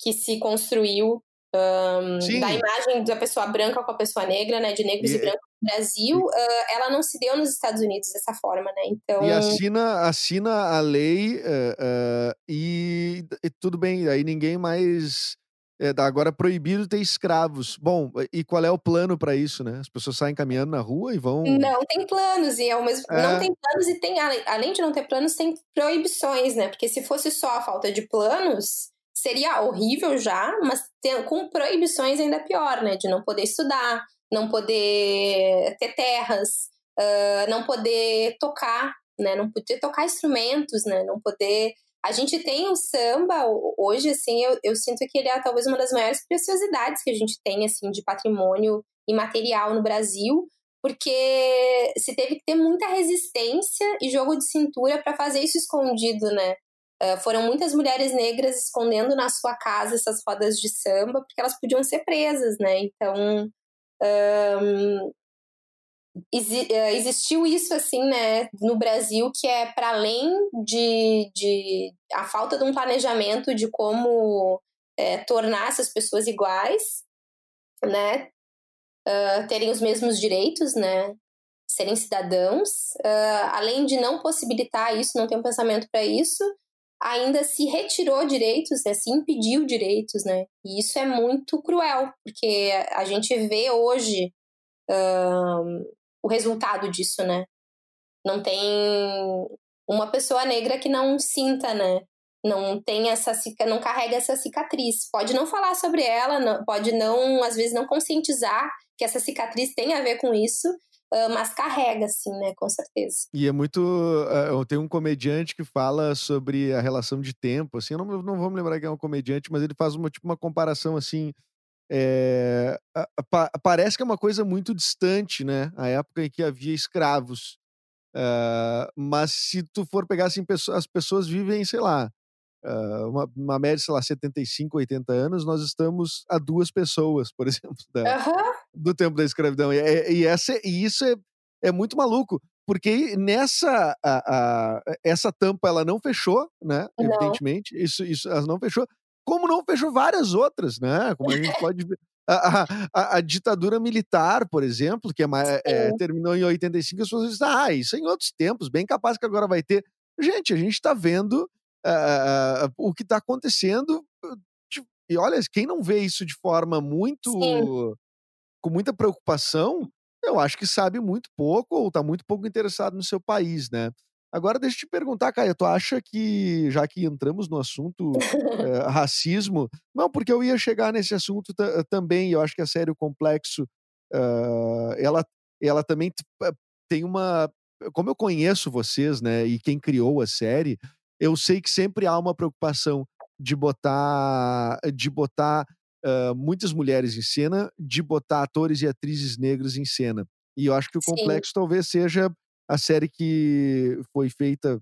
que se construiu um, da imagem da pessoa branca com a pessoa negra, né, de negros e, e brancos no Brasil, uh, ela não se deu nos Estados Unidos dessa forma, né? Então e assina assina a lei uh, uh, e, e, tudo bem, aí ninguém mais é, agora é proibido ter escravos. Bom, e qual é o plano para isso, né? As pessoas saem caminhando na rua e vão. Não tem planos, e é o mesmo. É. Não tem planos e tem, além de não ter planos, tem proibições, né? Porque se fosse só a falta de planos, seria horrível já, mas tem, com proibições ainda pior, né? De não poder estudar, não poder ter terras, uh, não poder tocar, né? Não poder tocar instrumentos, né? Não poder a gente tem o samba hoje, assim, eu, eu sinto que ele é talvez uma das maiores preciosidades que a gente tem, assim, de patrimônio imaterial no Brasil, porque se teve que ter muita resistência e jogo de cintura para fazer isso escondido, né? Uh, foram muitas mulheres negras escondendo na sua casa essas rodas de samba, porque elas podiam ser presas, né? Então, um, existiu isso assim, né, no Brasil, que é para além de, de a falta de um planejamento de como é, tornar essas pessoas iguais, né, uh, terem os mesmos direitos, né, serem cidadãos, uh, além de não possibilitar isso, não ter um pensamento para isso, ainda se retirou direitos, né, se impediu direitos, né, e isso é muito cruel, porque a gente vê hoje o resultado disso, né? Não tem uma pessoa negra que não sinta, né? Não tem essa não carrega essa cicatriz. Pode não falar sobre ela, pode não, às vezes não conscientizar que essa cicatriz tem a ver com isso, Uh, mas carrega, sim, né? Com certeza. E é muito. Uh, tem um comediante que fala sobre a relação de tempo, assim. Eu não, não vou me lembrar que é um comediante, mas ele faz uma, tipo, uma comparação assim. É, pa parece que é uma coisa muito distante, né? A época em que havia escravos. Uh, mas se tu for pegar assim, as pessoas vivem, sei lá, uh, uma, uma, média, sei lá, 75, 80 anos, nós estamos a duas pessoas, por exemplo, da, uhum. do tempo da escravidão. E, é, e, essa, e isso é, é muito maluco, porque nessa a, a, essa tampa ela não fechou, né? Não. Evidentemente, isso, isso ela não fechou como não fechou várias outras, né? Como a gente pode ver. A, a, a, ditadura militar, por exemplo, que é, é, terminou em 85, as pessoas dizem, ah, isso é em outros tempos, bem capaz que agora vai ter. Gente, a gente está vendo uh, o que está acontecendo. E olha, quem não vê isso de forma muito. Sim. com muita preocupação, eu acho que sabe muito pouco ou está muito pouco interessado no seu país, né? Agora, deixa eu te perguntar, Caia, tu acha que, já que entramos no assunto é, racismo, não, porque eu ia chegar nesse assunto também, eu acho que a série Complexo, uh, ela, ela também tem uma. Como eu conheço vocês, né, e quem criou a série, eu sei que sempre há uma preocupação de botar, de botar uh, muitas mulheres em cena, de botar atores e atrizes negros em cena. E eu acho que o Sim. Complexo talvez seja a série que foi feita.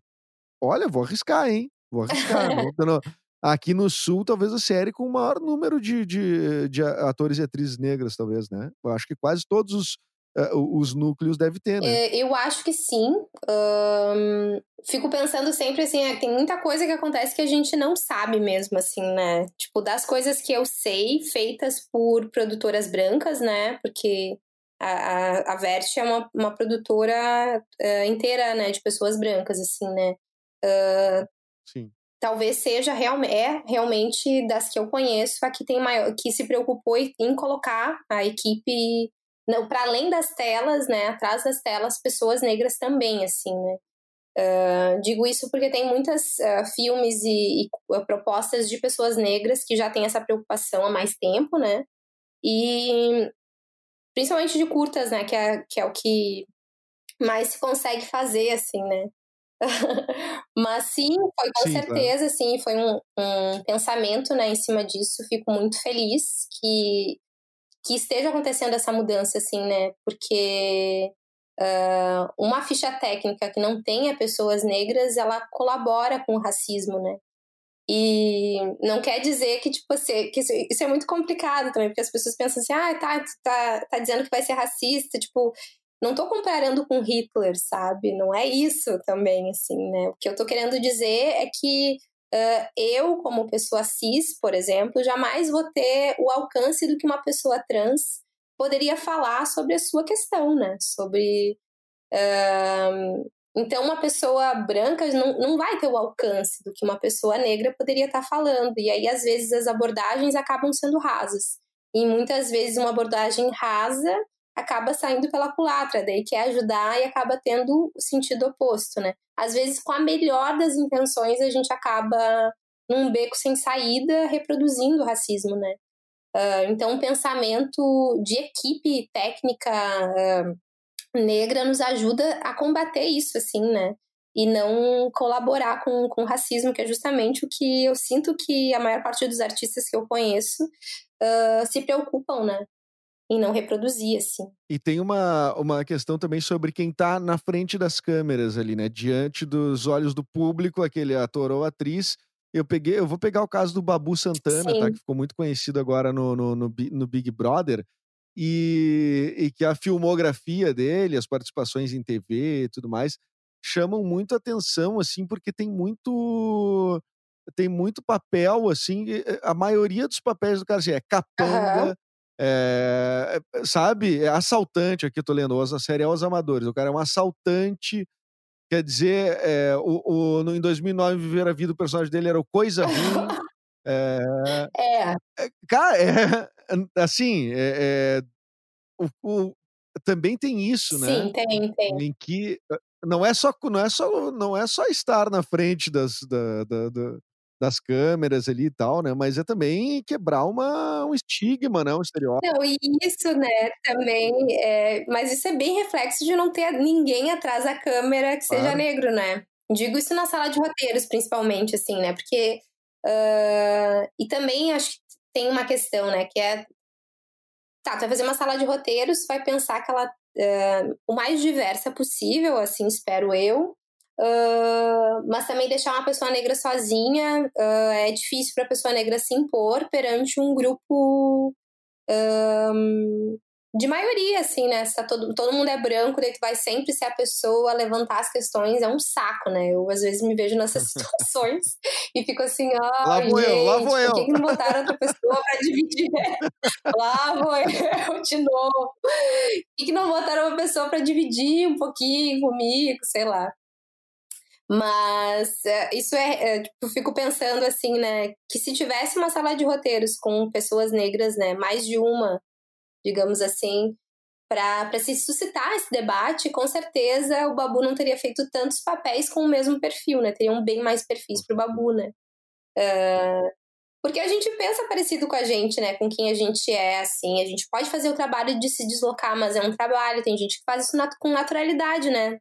Olha, vou arriscar, hein? Vou arriscar. Aqui no Sul, talvez a série com o maior número de, de, de atores e atrizes negras, talvez, né? Eu acho que quase todos os, eh, os núcleos deve ter, né? É, eu acho que sim. Ahn, fico pensando sempre assim, é, tem muita coisa que acontece que a gente não sabe mesmo, assim, né? Tipo, das coisas que eu sei, feitas por produtoras brancas, né? Porque a, a, Vert é uma, uma produtora eh, inteira, né? De pessoas brancas, assim, né? Sim. talvez seja real, é realmente das que eu conheço a que tem maior que se preocupou em colocar a equipe para além das telas, né, atrás das telas, pessoas negras também, assim, né. Uh, digo isso porque tem muitas uh, filmes e, e uh, propostas de pessoas negras que já têm essa preocupação há mais tempo, né, e principalmente de curtas, né, que é, que é o que mais se consegue fazer, assim, né. Mas sim, foi com Sim, claro. certeza, sim, foi um, um pensamento, né, em cima disso. Fico muito feliz que, que esteja acontecendo essa mudança, assim, né, porque uh, uma ficha técnica que não tenha pessoas negras, ela colabora com o racismo, né. E não quer dizer que, tipo, assim, que isso, isso é muito complicado também, porque as pessoas pensam assim, ah, tá, tu tá, tá dizendo que vai ser racista, tipo, não tô comparando com Hitler, sabe? Não é isso também, assim, né? O que eu tô querendo dizer é que uh, eu, como pessoa cis, por exemplo, jamais vou ter o alcance do que uma pessoa trans poderia falar sobre a sua questão, né? Sobre. Uh, então, uma pessoa branca não, não vai ter o alcance do que uma pessoa negra poderia estar falando. E aí, às vezes, as abordagens acabam sendo rasas. E muitas vezes, uma abordagem rasa acaba saindo pela culatra, daí quer ajudar e acaba tendo o sentido oposto, né? Às vezes, com a melhor das intenções, a gente acaba num beco sem saída reproduzindo o racismo, né? Uh, então, um pensamento de equipe técnica uh, negra nos ajuda a combater isso, assim, né? E não colaborar com, com o racismo, que é justamente o que eu sinto que a maior parte dos artistas que eu conheço uh, se preocupam, né? em não reproduzir, assim. E tem uma, uma questão também sobre quem tá na frente das câmeras ali, né? Diante dos olhos do público, aquele ator ou atriz. Eu peguei, eu vou pegar o caso do Babu Santana, Sim. tá? Que ficou muito conhecido agora no, no, no, no Big Brother. E, e que a filmografia dele, as participações em TV e tudo mais, chamam muito atenção, assim, porque tem muito tem muito papel, assim, eh, a maioria dos papéis do cara assim, é capanga, é, sabe, é assaltante, aqui eu tô lendo, a série é Os Amadores, o cara é um assaltante, quer dizer, é, o, o, no, em 2009, Viver a Vida, o personagem dele era o Coisa Ruim, é, É, é, cara, é, assim, é, é, o, o- também tem isso, né? sim, tem, tem. em que eh, não é só não é só não é só estar na frente das, da- da- da- das câmeras ali e tal, né? Mas é também quebrar uma, um estigma, né? Um estereótipo. Não, e isso, né, também, é, mas isso é bem reflexo de não ter ninguém atrás da câmera que seja Claro. negro, né? Digo isso na sala de roteiros, principalmente, assim, né? Porque. Ah, e também acho que tem uma questão, né? Que é. Tá, tu vai fazer uma sala de roteiros, vai pensar que ela. ah, o mais diversa possível, assim, espero eu. Ah, mas também deixar uma pessoa negra sozinha é difícil para a pessoa negra se impor perante um grupo ahn, de maioria, assim, né? Tá todo, todo mundo é branco, daí tu vai sempre ser a pessoa a levantar as questões, é um saco, né? Eu às vezes me vejo nessas situações e fico assim, ó, Lá vou gente, eu, lá vou por eu." que, que não botaram outra pessoa pra dividir? lá vou eu de novo. Por que, que não botaram uma pessoa pra dividir um pouquinho comigo, sei lá. Mas é, isso é, é, tipo, eu fico pensando assim, né, que se tivesse uma sala de roteiros com pessoas negras, né, mais de uma, digamos assim, para se suscitar esse debate, com certeza o Babu não teria feito tantos papéis com o mesmo perfil, né? Teriam bem mais perfis pro Babu, né? Ah, porque a gente pensa parecido com a gente, né? Com quem a gente é, assim. A gente pode fazer o trabalho de se deslocar, mas é um trabalho. Tem gente que faz isso nat com naturalidade, né?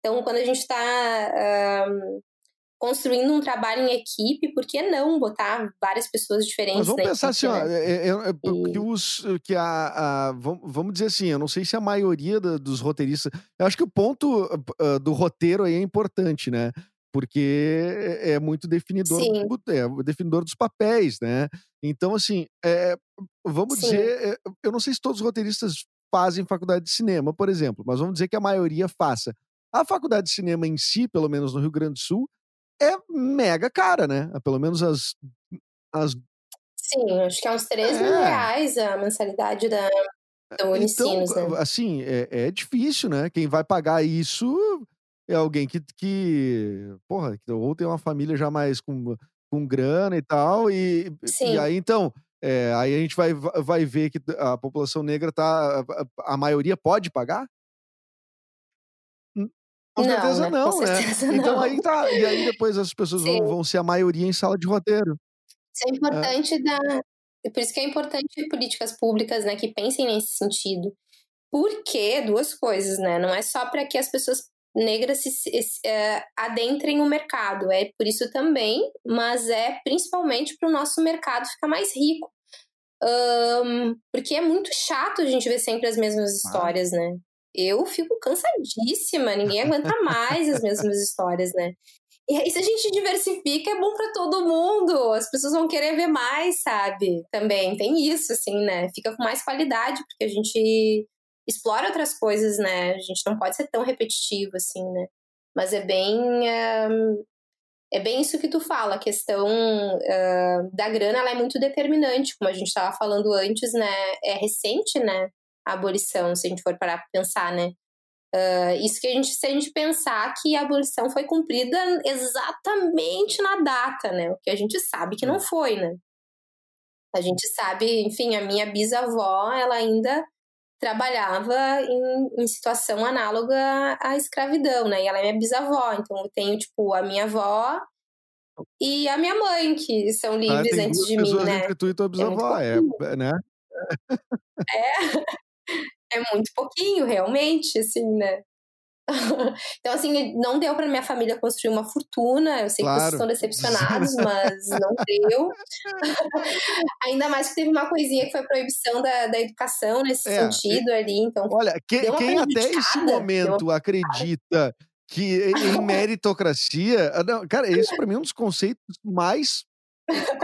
Então, quando a gente está construindo um trabalho em equipe, por que não botar várias pessoas diferentes Mas vamos pensar equipe, assim, ó, né? é, é, é, E- que, os, que a, a- vam- vamos dizer assim, eu não sei se a maioria da- dos roteiristas, eu acho que o ponto ah, do roteiro aí é importante, né? Porque é é muito definidor, do- é definidor dos papéis, né? Então, assim, é, vamos Sim. dizer, é, eu não sei se todos os roteiristas fazem faculdade de cinema, por exemplo, mas vamos dizer que a maioria faça. A faculdade de cinema em si, pelo menos no Rio Grande do Sul, é mega cara, né? Pelo menos as, as Sim, acho que é uns 3 mil É. reais a mensalidade da, do Então, Unicinos, né? assim, é, é difícil, né? Quem vai pagar isso é alguém que, que porra, ou tem uma família já mais com, com grana e tal, e, e Sim. aí então, é, aí a gente vai, vai ver que a população negra tá, a, a maioria pode pagar? Com Não, certeza né? não, Com né? certeza Então não. aí tá, e aí depois as pessoas vão, vão ser a maioria em sala de roteiro. Isso é importante da. e Por isso que é importante políticas públicas, né, que pensem nesse sentido. Porque duas coisas, né? Não é só para que as pessoas negras se, se- se, eh, adentrem o mercado, é por isso também, mas é principalmente para o nosso mercado ficar mais rico. Ahn, porque é muito chato a gente ver sempre as mesmas histórias, né? Eu fico cansadíssima, ninguém aguenta mais as mesmas histórias, né? E aí, se a gente diversifica, é bom para todo mundo. As pessoas vão querer ver mais, sabe? Também tem isso, assim, né? Fica com mais qualidade, porque a gente explora outras coisas, né? A gente não pode ser tão repetitivo, assim, né? Mas é bem. eh, é bem isso que tu fala, a questão eh, da grana ela é muito determinante, como a gente estava falando antes, né? É recente, né? A abolição, se a gente for parar para pensar, né? Ah, isso que a gente, se a gente pensar que a abolição foi cumprida exatamente na data, né? O que a gente sabe que não foi, né? A gente sabe, enfim, a minha bisavó, ela ainda trabalhava em, em situação análoga à escravidão, né? E ela é minha bisavó, então eu tenho, tipo, a minha avó e a minha mãe, que são Ah, livres tem antes de mim, né? entre tu e tua muito bisavó, é, pouquinho. né? É muito pouquinho, realmente, assim, né? então, assim, não deu pra minha família construir uma fortuna. Eu sei que vocês Claro. estão decepcionados, mas não deu. Ainda mais que teve uma coisinha que foi a proibição da, da educação nesse É, sentido ali. Então, Olha, que- quem até esse momento acredita que em meritocracia. ah, não, cara, esse pra mim é um dos conceitos mais.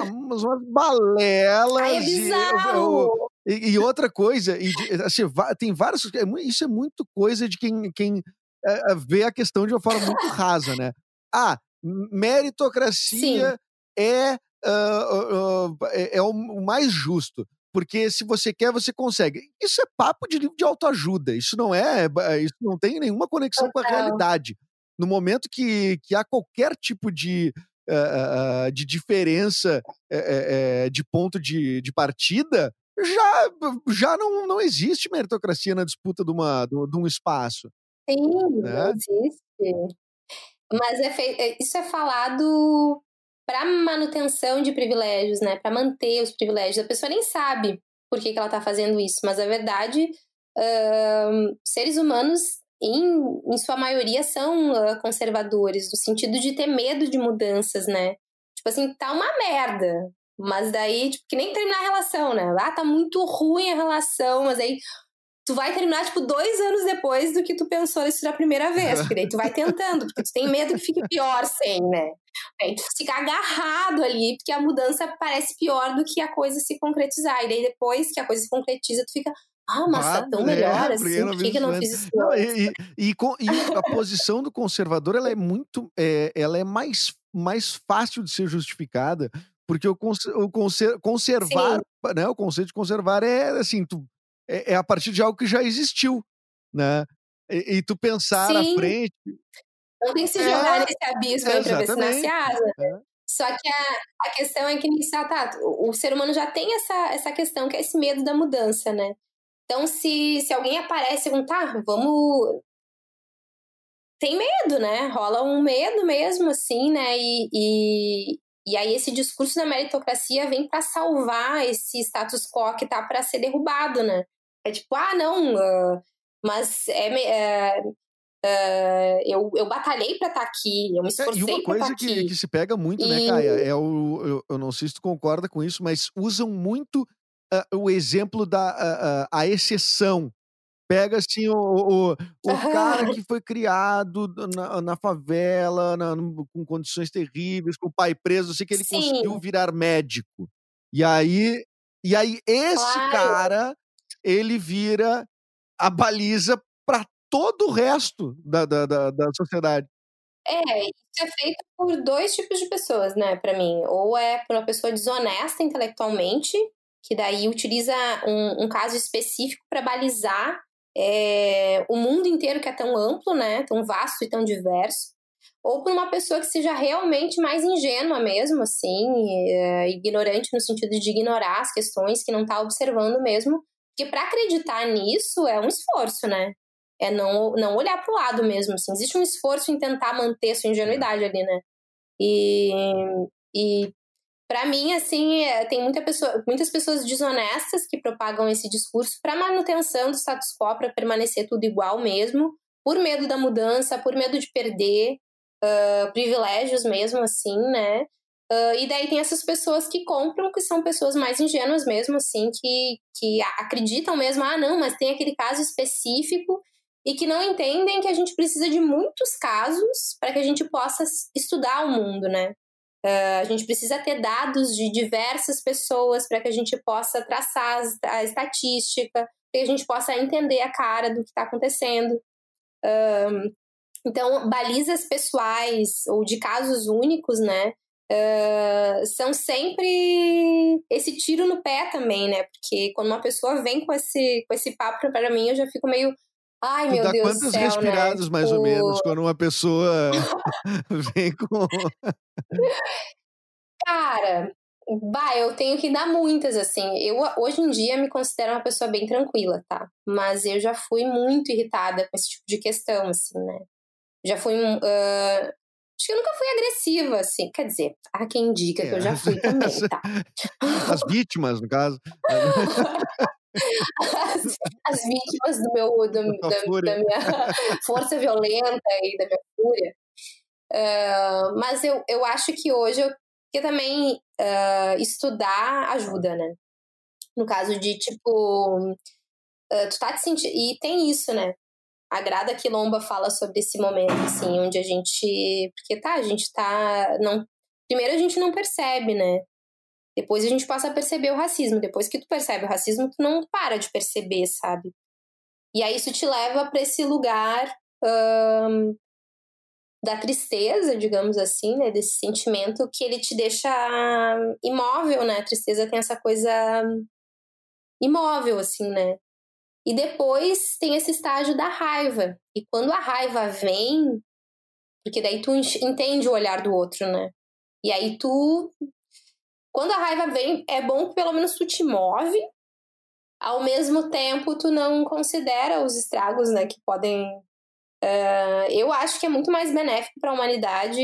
Umas umas balelas. ai, é e- bizarro! E, e outra coisa, e assim, tem várias. é Isso é muito coisa de quem, quem é, vê a questão de uma forma muito rasa, né? Ah, meritocracia é, ah, ah, é, é o mais justo. Porque se você quer, você consegue. Isso é papo de livro de autoajuda. Isso não é. Isso não tem nenhuma conexão com a Total. realidade. No momento que, que há qualquer tipo de, ah, ah, de diferença eh, de ponto de, de partida, já, já não, não existe meritocracia na disputa de, uma, de, um espaço. Sim, né? não existe. Mas é é- isso é falado para manutenção de privilégios, né? Para manter os privilégios. A pessoa nem sabe por que, que ela está fazendo isso, mas a verdade, ahn, seres humanos, em, em sua maioria, são ah, conservadores, no sentido de ter medo de mudanças, né? Tipo assim, tá uma merda. Mas daí, tipo, que nem terminar a relação, né? Ah, tá muito ruim a relação, mas aí tu vai terminar, tipo, dois anos depois do que tu pensou isso da primeira vez. Porque daí tu vai tentando, porque tu tem medo que fique pior sem, né? Aí tu fica agarrado ali, porque a mudança parece pior do que a coisa se concretizar. E daí depois que a coisa se concretiza, tu fica, ah, mas tá tão é, melhor assim, por que, que eu não fiz isso Não, e, e, e com- e a posição do conservador ela é muito é, ela é mais, mais fácil de ser justificada porque o, cons- o conser- conservar né, o conceito de conservar é assim tu, é, é a partir de algo que já existiu né e, e tu pensar à Sim. frente Não tem que se É, jogar nesse abismo aí pra ver se nasce asa. né? Só que a, a questão é que ah, tá, o, o ser humano já tem essa, essa questão, que é esse medo da mudança, né? Então, se, se alguém aparece com, tá, vamos. Tem medo, né? Rola um medo mesmo, assim, né? E, e, e aí, esse discurso da meritocracia vem para salvar esse status quo que tá para ser derrubado, né? É tipo, ah, não, ah, mas é, é, Uh, eu, eu batalhei para estar tá aqui, eu me esforcei é, E uma coisa tá que, que, se pega muito, né, e... né, Caia, é o. Eu, eu, não sei se tu concorda com isso, mas usam muito uh, o exemplo da uh, a exceção. Pega assim o, o, o cara que foi criado na, na favela, na, com condições terríveis, com o pai preso, assim que ele Sim. conseguiu virar médico. E aí, e aí esse claro. cara, ele vira a baliza para todo o resto da, da, da, da sociedade. É, isso é feito por dois tipos de pessoas, né, para mim. Ou é por uma pessoa desonesta intelectualmente, que daí utiliza um, um caso específico para balizar é, o mundo inteiro que é tão amplo, né, tão vasto e tão diverso, ou por uma pessoa que seja realmente mais ingênua mesmo, assim, é, ignorante no sentido de ignorar as questões, que não está observando mesmo, porque para acreditar nisso é um esforço, né? É não, não olhar para o lado mesmo, assim. Existe um esforço em tentar manter sua ingenuidade ali, né? E, e para mim, assim, é, tem muita pessoa, muitas pessoas desonestas que propagam esse discurso para manutenção do status quo, para permanecer tudo igual mesmo, por medo da mudança, por medo de perder uh, privilégios mesmo, assim, né? Uh, e daí tem essas pessoas que compram, que são pessoas mais ingênuas mesmo, assim, que, que acreditam mesmo, ah, não, mas tem aquele caso específico e que não entendem que a gente precisa de muitos casos para que a gente possa estudar o mundo, né? Uh, a gente precisa ter dados de diversas pessoas para que a gente possa traçar a estatística, para que a gente possa entender a cara do que está acontecendo. Uh, então, balizas pessoais ou de casos únicos, né? Uh, são sempre esse tiro no pé também, né? Porque quando uma pessoa vem com esse, com esse papo para mim, eu já fico meio Ai, tu meu dá Deus quantos céu, respirados, né? mais o... ou menos, quando uma pessoa vem com. Cara, bah, eu tenho que dar muitas, assim. Eu, hoje em dia, me considero uma pessoa bem tranquila, tá? Mas eu já fui muito irritada com esse tipo de questão, assim, né? Já fui. Uh, acho que eu nunca fui agressiva, assim. Quer dizer, há quem diga é. que eu já fui também, tá? As vítimas, no caso. As, as, vítimas do meu, do, da, da, minha força violenta e da minha fúria. Uh, mas eu, eu acho que hoje, eu, que também uh, estudar ajuda, né? No caso de, tipo, uh, tu tá te sentindo. E tem isso, né? A Grada Quilomba fala sobre esse momento, assim, onde a gente. Porque tá, a gente tá. Não... Primeiro a gente não percebe, né? Depois a gente passa a perceber o racismo. Depois que tu percebe o racismo, tu não para de perceber, sabe? E aí isso te leva para esse lugar um, da tristeza, digamos assim, né? Desse sentimento que ele te deixa imóvel, né? A tristeza tem essa coisa imóvel, assim, né? E depois tem esse estágio da raiva. E quando a raiva vem, porque daí tu entende o olhar do outro, né? E aí tu quando a raiva vem, é bom que pelo menos tu te move, ao mesmo tempo tu não considera os estragos, né, que podem. Uh, eu acho que é muito mais benéfico para a humanidade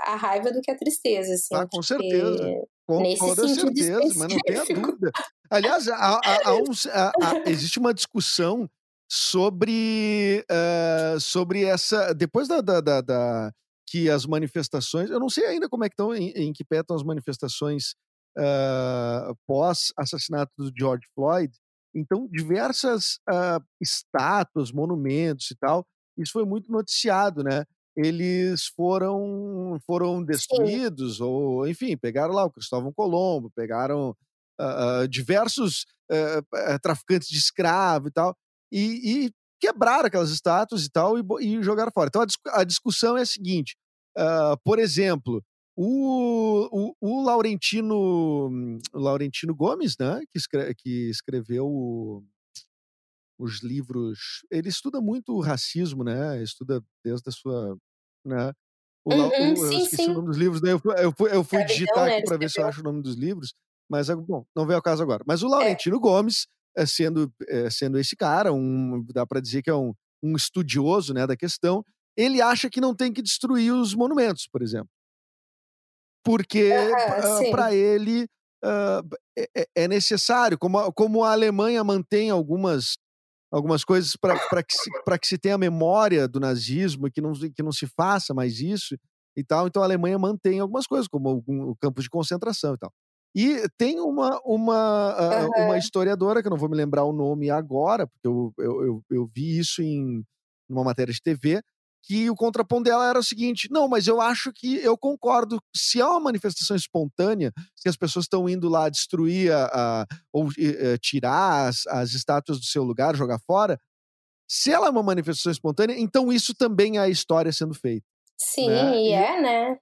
a raiva do que a tristeza, assim. Ah, com certeza. Com nesse toda certeza, mas não tenha dúvida. Aliás, há, há, há existe uma discussão sobre, uh, sobre essa. Depois da, da, da, da que as manifestações, eu não sei ainda como é que estão, em, em que pé estão as manifestações uh, pós-assassinato do George Floyd. Então, diversas uh, estátuas, monumentos e tal, isso foi muito noticiado, né? Eles foram foram destruídos, Sim. ou enfim, pegaram lá o Cristóvão Colombo, pegaram uh, diversos traficantes de escravo e tal, e, e quebraram aquelas estátuas e tal e, e jogaram fora. Então a, a discussão é a seguinte: Uh, por exemplo, o, o, o, Laurentino, o Laurentino Gomes, né, que, escreve, que escreveu o, os livros, ele estuda muito o racismo, né? Estuda desde a sua, né? O, uhum, o, sim, eu esqueci sim. o nome dos livros, né? Eu, eu, fui, eu fui digitar aqui para ver se eu acho o nome dos livros, mas bom, não veio ao caso agora. Mas o é. Laurentino é. Gomes, sendo, sendo esse cara, um, dá para dizer que é um, um estudioso, né, da questão, ele acha que não tem que destruir os monumentos, por exemplo. Porque para ele uh, é, é, necessário, como a, como a Alemanha mantém algumas algumas coisas para que, se, que se tenha memória do nazismo e que não, que não se faça mais isso e tal. Então a Alemanha mantém algumas coisas, como o, o campo de concentração e tal. E tem uma, uma, uhum. uma historiadora, que eu não vou me lembrar o nome agora, porque eu, eu, eu, eu vi isso em uma matéria de TV, que o contraponto dela era o seguinte: não, mas eu acho que eu concordo. Se é uma manifestação espontânea, se as pessoas estão indo lá destruir a, a ou uh, tirar as, as estátuas do seu lugar, jogar fora, se ela é uma manifestação espontânea, então isso também é a história sendo feita. Sim, né? e é, né?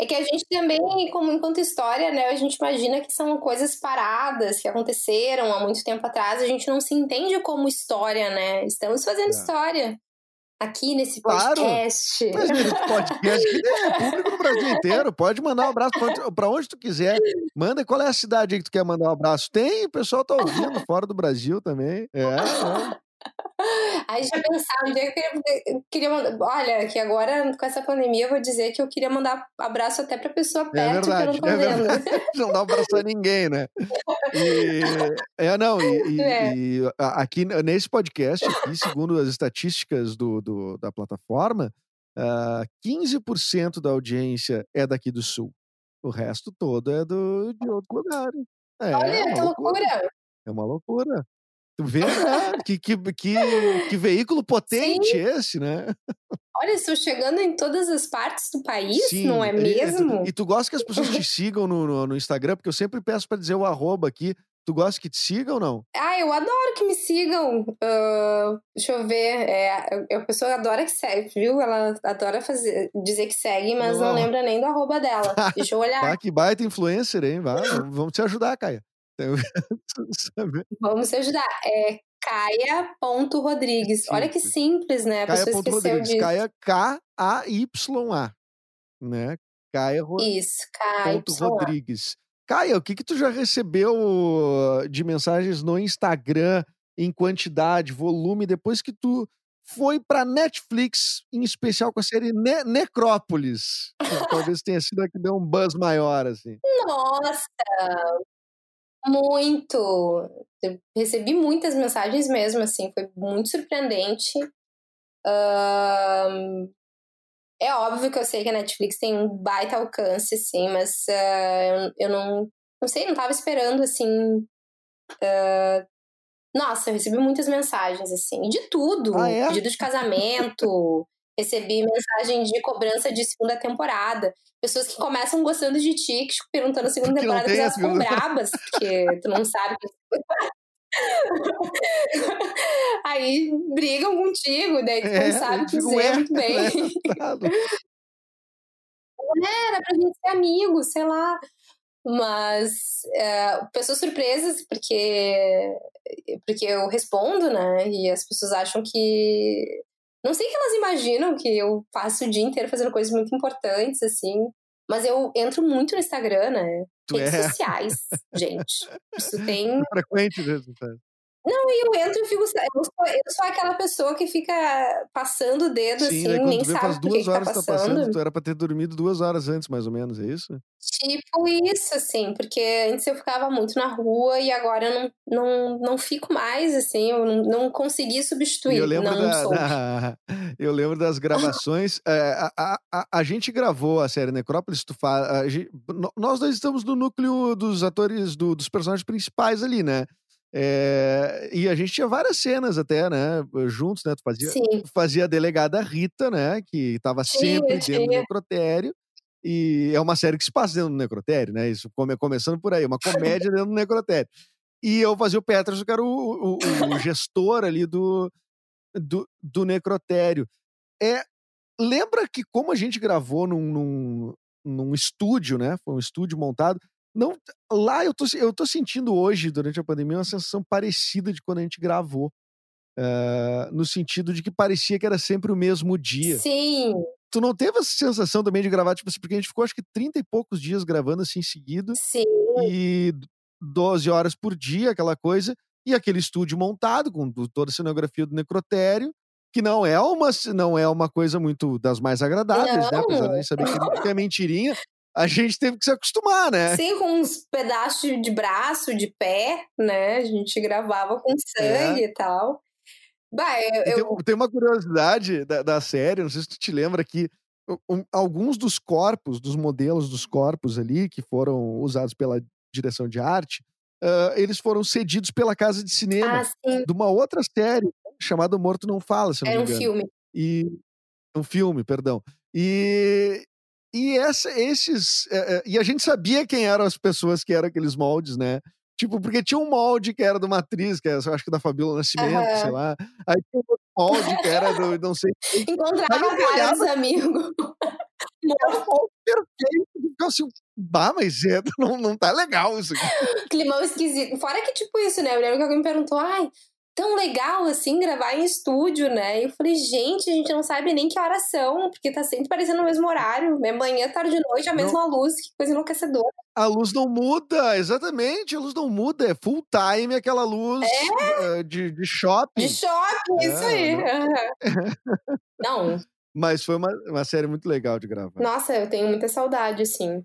É que a gente também, como enquanto história, né, a gente imagina que são coisas paradas que aconteceram há muito tempo atrás, a gente não se entende como história, né? Estamos fazendo é. história aqui nesse podcast. Claro. Mas podcast é público no Brasil inteiro. Pode mandar um abraço para onde tu quiser. Manda qual é a cidade aí que tu quer mandar um abraço. Tem, o pessoal tá ouvindo fora do Brasil também. É, é. Aí já pensava, um dia que eu queria, queria mandar. Olha, que agora com essa pandemia eu vou dizer que eu queria mandar abraço até pra pessoa é perto é verdade, que eu não tô é vendo. Verdade. Não dá um abraço a ninguém, né? E, é, não, e, e, é. e, aqui nesse podcast, aqui, segundo as estatísticas do, do da plataforma, uh, ah, 15% da audiência é daqui do sul. O resto todo é do, de outro lugar. É, Olha, é que loucura. loucura. É uma loucura. Tu vê, né? que, que, que, que veículo potente Sim. esse, né? Olha, estou chegando em todas as partes do país, Sim, não é mesmo? E tu, e tu gosta que as pessoas te sigam no, no, no Instagram, porque eu sempre peço para dizer o arroba aqui. Tu gosta que te sigam ou não? Ah, eu adoro que me sigam. Uh, deixa eu ver. É, a pessoa adora que segue, viu? Ela adora fazer, dizer que segue, mas não, não lembra nem do arroba dela. Deixa eu olhar. Tá, que baita influencer, hein? Vai, vamos te ajudar, Caia. Vamos te ajudar. É Caia.rodrigues. Olha que simples, né? A pessoa esqueceu disso. Caia K-A-Y-A. Né? Caia Isso, Caia. Rodrigues. Caia, o que, que tu já recebeu de mensagens no Instagram em quantidade, volume, depois que tu foi para Netflix, em especial com a série ne Necrópolis? Talvez tenha sido a que deu um buzz maior, assim. Nossa! Muito. Eu recebi muitas mensagens mesmo, assim, foi muito surpreendente. Uh, é óbvio que eu sei que a Netflix tem um baita alcance, assim, mas uh, eu não, não sei, não tava esperando, assim. Uh, nossa, eu recebi muitas mensagens, assim, de tudo. Ah, é? Pedido de casamento, recebi mensagem de cobrança de segunda temporada. Pessoas que começam gostando de ti, perguntando a segunda porque temporada, mas elas ficam brabas, porque tu não sabe. Aí brigam contigo, daí tu é, não sabe dizer muito bem. É, era pra gente ser amigos, sei lá. Mas é, pessoas surpresas, porque, porque eu respondo, né? E as pessoas acham que não sei o que elas imaginam que eu passo o dia inteiro fazendo coisas muito importantes, assim. Mas eu entro muito no Instagram, né? Tu Redes é. sociais, gente. Isso tem. frequente mesmo, tá? Não, e eu entro e fico. Eu sou, eu sou aquela pessoa que fica passando o dedo Sim, assim, nem sabe faz duas que horas que tá, tá passando. Tu era pra ter dormido duas horas antes, mais ou menos, é isso? Tipo isso, assim, porque antes eu ficava muito na rua e agora eu não, não, não fico mais, assim, eu não, não consegui substituir. Eu lembro, não, da, da, eu lembro das gravações. é, a, a, a, gente gravou a série Necrópolis, tu fala. nós dois estamos no núcleo dos atores, do, dos personagens principais ali, né? É, e a gente tinha várias cenas até, né? Juntos, né? Tu fazia, fazia a delegada Rita, né? Que estava sempre tinha. dentro do necrotério. E é uma série que se passa dentro do necrotério, né? Isso come, começando por aí, uma comédia dentro do necrotério. E eu fazia o Petras, que era o, o, o gestor ali do, do, do necrotério. É, lembra que como a gente gravou num, num, num estúdio, né? Foi um estúdio montado não, lá eu tô, eu tô sentindo hoje, durante a pandemia, uma sensação parecida de quando a gente gravou. Uh, no sentido de que parecia que era sempre o mesmo dia. Sim. Tu não teve essa sensação também de gravar, tipo assim, porque a gente ficou acho que 30 e poucos dias gravando assim em seguida. Sim. E 12 horas por dia, aquela coisa. E aquele estúdio montado com toda a cenografia do necrotério, que não é uma, não é uma coisa muito das mais agradáveis, não. né? Apesar de a gente saber que é mentirinha, a gente teve que se acostumar, né? Sim, com uns pedaços de braço, de pé, né? A gente gravava com sangue é. e tal. Bah, eu, eu- Tem, tem uma curiosidade da, da série, não sei se tu te lembra que um- alguns dos corpos, dos modelos dos corpos ali, que foram usados pela direção de arte, ah, eles foram cedidos pela casa de cinema Ah, de uma outra série chamada Morto Não Fala, se não era me um engano. filme. E um filme, perdão. E e essa, esses eh, e a gente sabia quem eram as pessoas que eram aqueles moldes, né? Tipo, porque tinha um molde que era de uma atriz, que é, eu acho que da Fabíola Nascimento, Aham. sei lá. Aí tinha outro molde que era do não sei olhava- dos amigos. era um molde perfeito. Ficava assim, bah, mas é, não, não tá legal isso aqui. Climão esquisito. Fora que, tipo, isso, né? Eu lembro que alguém me perguntou, ai, tão legal assim gravar em estúdio, né? E eu falei, gente, a gente não sabe nem que horas são, porque tá sempre parecendo o mesmo horário. É manhã, tarde e noite, a Não. mesma luz, que coisa enlouquecedora. A luz não muda, exatamente, a luz não muda, é full time aquela luz eh, de, de shopping. De shopping, isso É, aí. não. Não, Mas foi uma, uma série muito legal de gravar. nossa, eu tenho muita saudade, assim.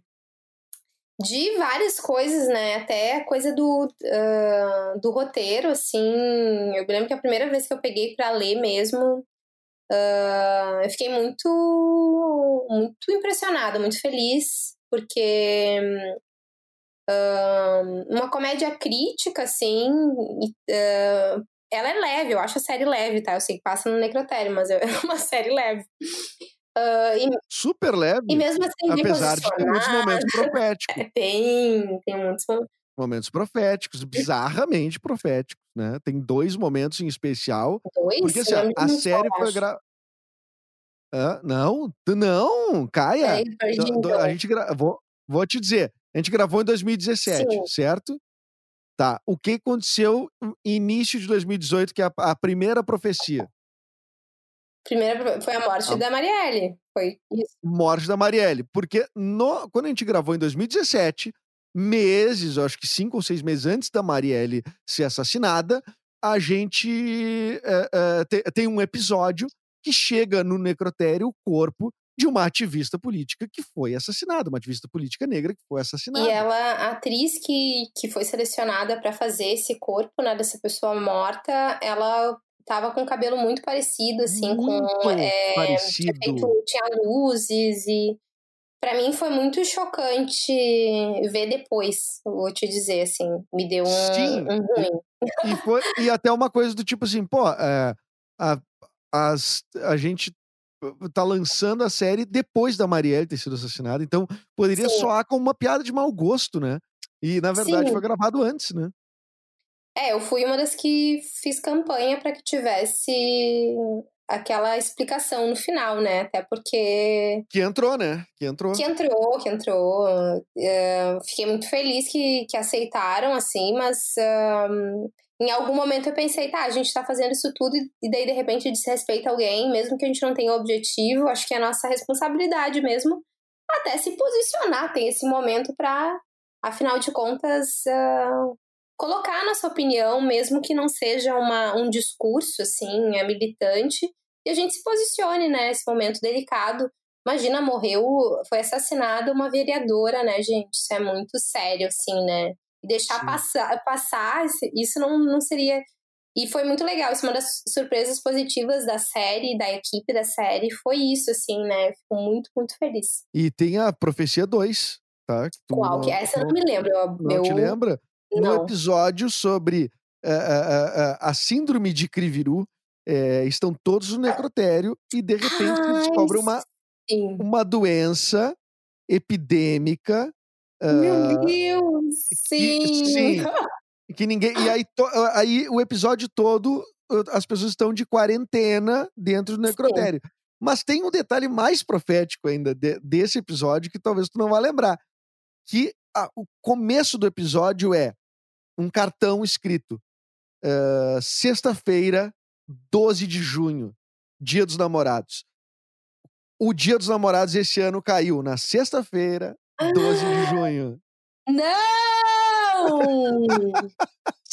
De várias coisas, né? Até a coisa do, ah, do roteiro, assim. Eu lembro que a primeira vez que eu peguei pra ler mesmo, ah, eu fiquei muito, muito impressionada, muito feliz, porque ah, uma comédia crítica, assim, ela é leve, eu acho a série leve, tá? Eu sei que passa no necrotério, mas é uma série leve. Ah, e, Super leve, e mesmo assim, apesar de ter muitos momentos proféticos. Tem, tem muitos momentos. momentos proféticos, bizarramente proféticos, né? Tem dois momentos em especial. Dois? Porque assim, a só, série foi gravada. Não, tu não, Caia. Então. a gente gra... vou, vou te dizer, a gente gravou em 2017, Sim. certo? Tá. O que aconteceu no início de 2018, que é a, a primeira profecia? Primeiro foi a morte Ah. da Marielle. Foi isso. Morte da Marielle. Porque no- quando a gente gravou em 2017, meses, acho que cinco ou seis meses antes da Marielle ser assassinada, a gente é, é, te- tem um episódio que chega no necrotério o corpo de uma ativista política que foi assassinada, uma ativista política negra que foi assassinada. E ela, a atriz que, que foi selecionada pra fazer esse corpo, né, dessa pessoa morta, ela tava com o cabelo muito parecido, assim, Muito com. é, parecido. Tinha, feito- tinha luzes e. Pra mim foi muito chocante ver depois, vou te dizer, assim. Me deu um, Sim. um ruim. E, foi, e até uma coisa do tipo assim, pô, é, a, as, a gente tá lançando a série depois da Marielle ter sido assassinada, então poderia Sim. soar como uma piada de mau gosto, né? E na verdade Sim. foi gravado antes, né? É, eu fui uma das que fiz campanha para que tivesse aquela explicação no final, né? Até porque Que entrou, né? Que entrou. que entrou, que entrou. É, fiquei muito feliz que, que aceitaram, assim, mas ahn, em algum momento eu pensei, tá, a gente tá fazendo isso tudo e daí de repente desrespeita alguém, mesmo que a gente não tenha objetivo, acho que é nossa responsabilidade mesmo até se posicionar, tem esse momento para, afinal de contas, colocar nossa opinião, mesmo que não seja uma, um discurso assim, é militante, e a gente se posicione, né, nesse momento delicado. Imagina, morreu, foi assassinada uma vereadora, né, gente? Isso é muito sério, assim, né? E deixar Sim. passar, passar isso não, não seria. E foi muito legal. Isso é uma das surpresas positivas da série, da equipe da série, foi isso, assim, né? Fico muito, muito feliz. E tem a Profecia 2, tá? Que Qual não- que é? Essa eu não- não me lembro. Eu, Não eu- te lembra? No Não. episódio sobre eh, eh, eh, a síndrome de Criviru, eh, estão todos no necrotério e de repente Ai, descobre uma, Sim. uma doença epidêmica Meu ah, Deus! que- Sim! sim. que ninguém e aí, to- aí o episódio todo uh, as pessoas estão de quarentena dentro do necrotério. Mas tem um detalhe mais profético ainda de- desse episódio que talvez tu não vá lembrar, que a- o começo do episódio é um cartão escrito ah, sexta-feira, 12 de junho, Dia dos Namorados. O Dia dos Namorados esse ano caiu na sexta-feira, 12 de junho. Não!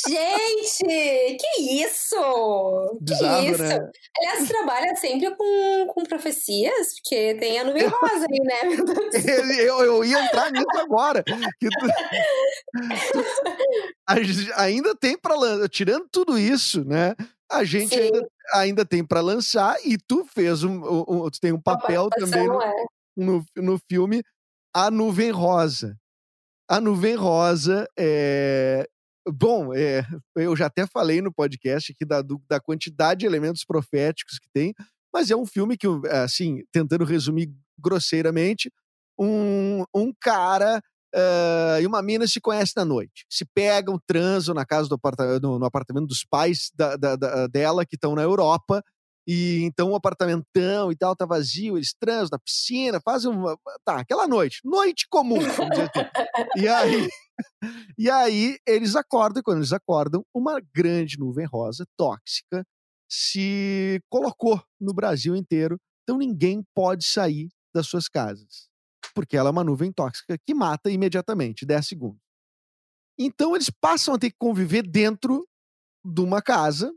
Gente, que isso? Bizarro, que isso? né? Aliás, trabalha sempre com, com profecias, porque tem a nuvem rosa aí, né? Eu, eu ia entrar nisso agora. tu- ainda tem para tirando tudo isso, né? a gente Sim. ainda, ainda tem para lançar e tu fez um, um- um- tu tem um papel também no, é. no, no filme A Nuvem Rosa. A Nuvem Rosa é. Bom, é, eu já até falei no podcast aqui da, do- da quantidade de elementos proféticos que tem, mas é um filme que, assim, tentando resumir grosseiramente, um, um cara ah, e uma mina se conhecem na noite. Se pegam, transam na casa do apartamento, no, no apartamento dos pais da- da- da- dela, que estão na Europa, e então o apartamentão e tal tá vazio, eles transam na piscina, fazem uma. Tá, aquela noite. Noite comum, vamos dizer assim. E aí, e aí eles acordam, e quando eles acordam, uma grande nuvem rosa, tóxica, se colocou no Brasil inteiro. Então ninguém pode sair das suas casas. Porque ela é uma nuvem tóxica que mata imediatamente, 10 segundos. Então eles passam a ter que conviver dentro de uma casa,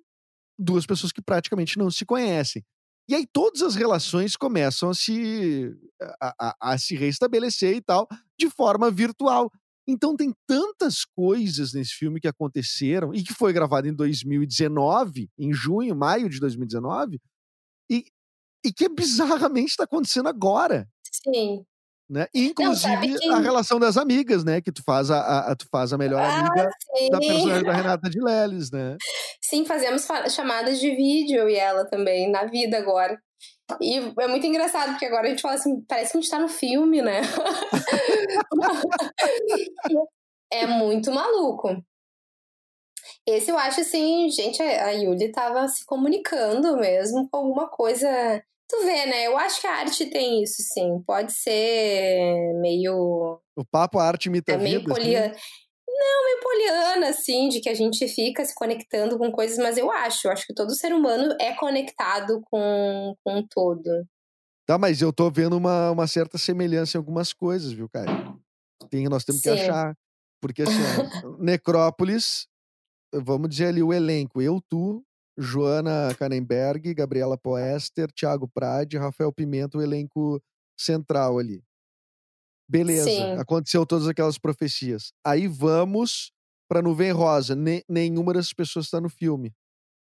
duas pessoas que praticamente não se conhecem. E aí todas as relações começam a se, a, a- a se restabelecer e tal, de forma virtual. Então tem tantas coisas nesse filme que aconteceram e que foi gravado em 2019, em junho, maio de 2019, e, e que bizarramente está acontecendo agora. Sim. Né? Não, Inclusive que- a relação das amigas, né? Que tu faz a, a- a- tu faz a melhor amiga da personagem da Renata de Leles, né? Sim, fazemos fa- chamadas de vídeo e ela também, na vida agora. E é muito engraçado, porque agora a gente fala assim, parece que a gente tá no filme, né? é muito maluco. Esse eu acho assim, gente, a a Yuli tava se comunicando mesmo com alguma coisa. Tu vê, né? Eu acho que a arte tem isso, sim. Pode ser meio O papo a arte imita é meio vida. assim. poliana. Não, meio poliana, assim, de que a gente fica se conectando com coisas, mas eu acho, eu acho que todo ser humano é conectado com, com o todo. Tá, mas eu tô vendo uma, uma certa semelhança em algumas coisas, viu, cara? Tem, nós temos que Sim. achar. Porque assim, ó, Necrópolis, vamos dizer ali o elenco. Eu, tu, Joana Kanenberg, Gabriela Poester, Thiago Prade, Rafael Pimenta, o elenco central ali. Beleza, Sim. aconteceu todas aquelas profecias. Aí vamos pra Nuvem Rosa. Ne- nenhuma dessas pessoas está no filme.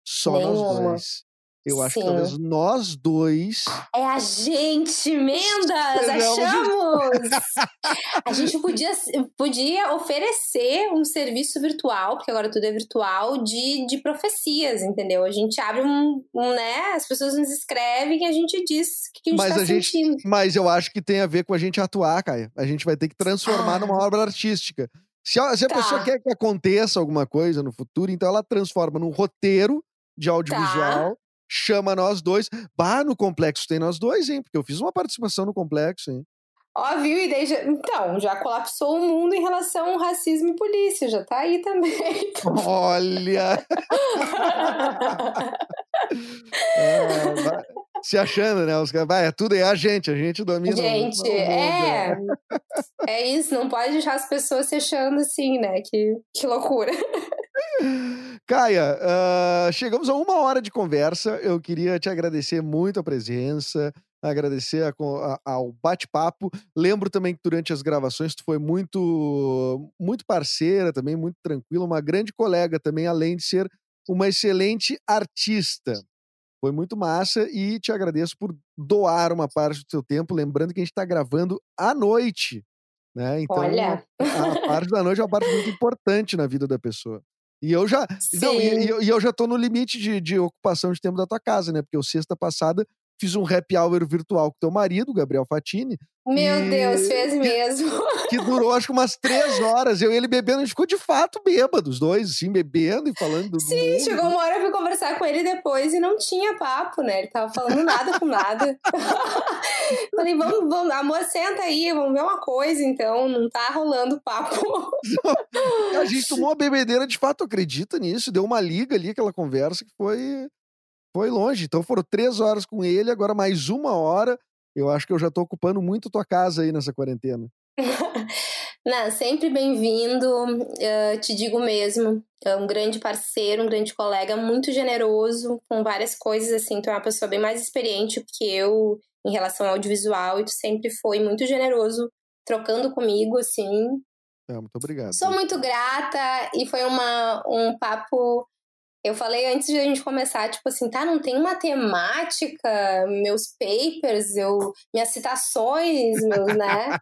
Só nós Nenhuma. dois. Eu acho que Sim. talvez nós dois É a gente, Mendas! Achamos! A gente podia, podia oferecer um serviço virtual, porque agora tudo é virtual, de, de profecias, entendeu? A gente abre um, um, né? As pessoas nos escrevem e a gente diz o que a gente Mas tá a gente- sentindo. Mas eu acho que tem a ver com a gente atuar, Caia. A gente vai ter que transformar Ah. numa obra artística. Se a, se a Tá. pessoa quer que aconteça alguma coisa no futuro, então ela transforma num roteiro de audiovisual, Tá. Chama nós dois. Bah, no complexo tem nós dois, hein? Porque eu fiz uma participação no complexo, hein? Ó, viu? E daí já, então, já colapsou o mundo em relação ao racismo e polícia, já tá aí também. Olha! É, vai- se achando, né? Os caras, vai, é tudo é a gente, a gente domina. Gente, mundo, é. É isso, não pode deixar as pessoas se achando assim, né? Que, que loucura. Caia, ah, chegamos a uma hora de conversa. Eu queria te agradecer muito a presença, agradecer a a- ao bate-papo. Lembro também que durante as gravações tu foi muito, muito parceira também, muito tranquila, uma grande colega também, além de ser uma excelente artista. Foi muito massa e te agradeço por doar uma parte do teu tempo, lembrando que a gente está gravando à noite, né? Então, Olha. a parte da noite é uma parte muito importante na vida da pessoa. E eu já, não, e, e eu já tô no limite de, de ocupação de tempo da tua casa, né? Porque eu, sexta passada, fiz um happy hour virtual com teu marido, Gabriel Fatini, Meu E- Deus, fez mesmo. que durou acho que umas três horas. Eu e ele bebendo, a gente ficou de fato bêbado, os dois, assim, bebendo e falando do Sim, mundo. chegou uma hora eu fui conversar com ele depois e não tinha papo, né? Ele tava falando nada com nada. Falei, vamos, vamos, amor, senta aí, vamos ver uma coisa, então. Não tá rolando papo. A gente tomou uma bebedeira, de fato, acredita nisso. Deu uma liga ali, aquela conversa que foi, foi longe. Então foram três horas com ele, agora mais uma hora. Eu acho que eu já tô ocupando muito tua casa aí nessa quarentena. Não, sempre bem-vindo, eh, te digo mesmo. É um grande parceiro, um grande colega, muito generoso com várias coisas, assim. Tu é uma pessoa bem mais experiente que eu em relação ao audiovisual e tu sempre foi muito generoso trocando comigo, assim. É, muito obrigado. Sou muito grata e foi uma, um papo Eu falei antes de a gente começar, tipo assim, tá, não tem uma temática, meus papers, eu, minhas citações, meus, né?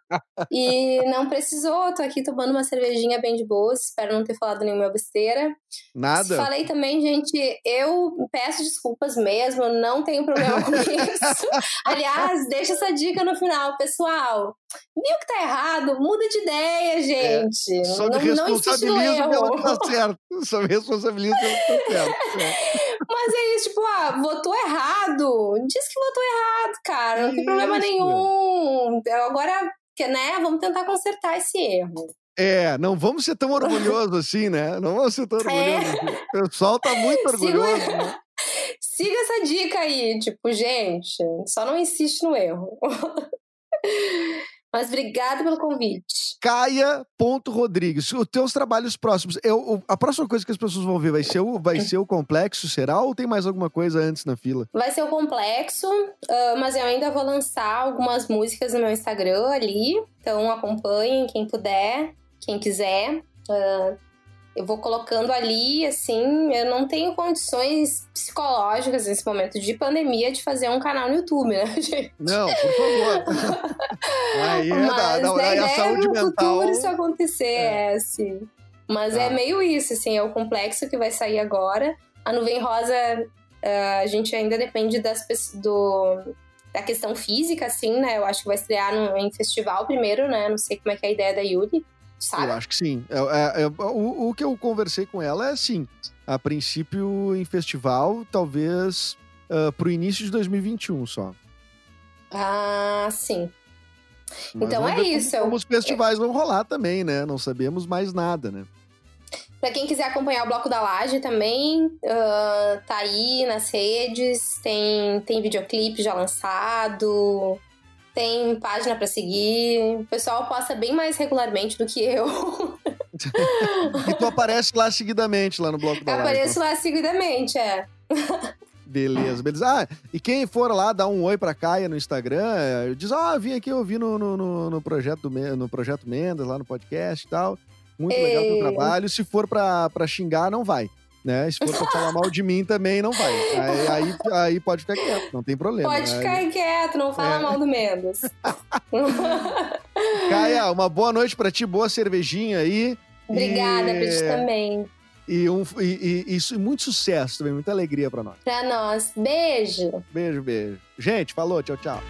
e não precisou, tô aqui tomando uma cervejinha bem de boa, espero não ter falado nenhuma besteira. Nada. Falei também, gente, eu peço desculpas mesmo, não tenho problema com isso. Aliás, deixa essa dica no final, pessoal. Viu que tá errado? Muda de ideia, gente. É, só não, me não responsabilizo pelo que tá certo. Só me responsabilizo pelo que tá É. Mas é isso, tipo, ah, votou errado. Diz que votou errado, cara. Não tem problema Isso. nenhum. Agora, né, vamos tentar consertar esse erro. É, não vamos ser tão orgulhosos assim, né? Não vamos ser tão orgulhosos assim. O pessoal tá muito Siga- orgulhoso. né? Siga essa dica aí, tipo, gente, só não insiste no erro. Mas obrigada pelo convite. Caia.rodrigues. Os teus trabalhos próximos. Eu, a próxima coisa que as pessoas vão ver vai ser, o, vai ser o complexo, será? Ou tem mais alguma coisa antes na fila? Vai ser o complexo, ah, mas eu ainda vou lançar algumas músicas no meu Instagram ali. Então acompanhem quem puder, quem quiser. Ah, eu vou colocando ali, assim, eu não tenho condições psicológicas nesse momento de pandemia de fazer um canal no YouTube, né, gente? Não, por favor. Aí é da, Mas da, aí a saúde no mental. futuro isso acontecer, É. é, assim. Mas Tá. é meio isso, assim, é o complexo que vai sair agora. A nuvem rosa, ah, a gente ainda depende das do, da questão física, assim, né? Eu acho que vai estrear no, em festival primeiro, né? Não sei como é que é a ideia da Yuri, sabe? Eu acho que sim. É, é, é, o, o que eu conversei com ela é assim: a princípio em festival, talvez ah, pro início de 2021 só. Ah, sim. Mas Então é ver como- isso, Como, os festivais vão rolar também, né? Não sabemos mais nada, né? Pra quem quiser acompanhar o Bloco da Laje também, ah, tá aí nas redes, tem, tem videoclipe já lançado, tem página pra seguir. O pessoal posta bem mais regularmente do que eu. E tu aparece lá seguidamente, lá no bloco da live. apareço lá seguidamente, é. Beleza, beleza. Ah, e quem for lá dar um oi pra Caia no Instagram, eh, diz, ah, vim aqui, eu vi no, no, no, projeto, no projeto Mendas, lá no podcast e tal. Muito legal o teu Ei. trabalho. Se for pra, pra xingar, não vai. Né? Se for pra falar mal de mim, também não vai. Aí, aí, aí pode ficar quieto, não tem problema. Pode Aí- ficar quieto, não fala É. mal do Mendes. Caia, uma boa noite pra ti, boa cervejinha aí. Obrigada, E- pra ti também. E, um, e, e, e muito sucesso também, muita alegria pra nós. Pra nós. Beijo. Beijo, beijo. Gente, falou, tchau, tchau.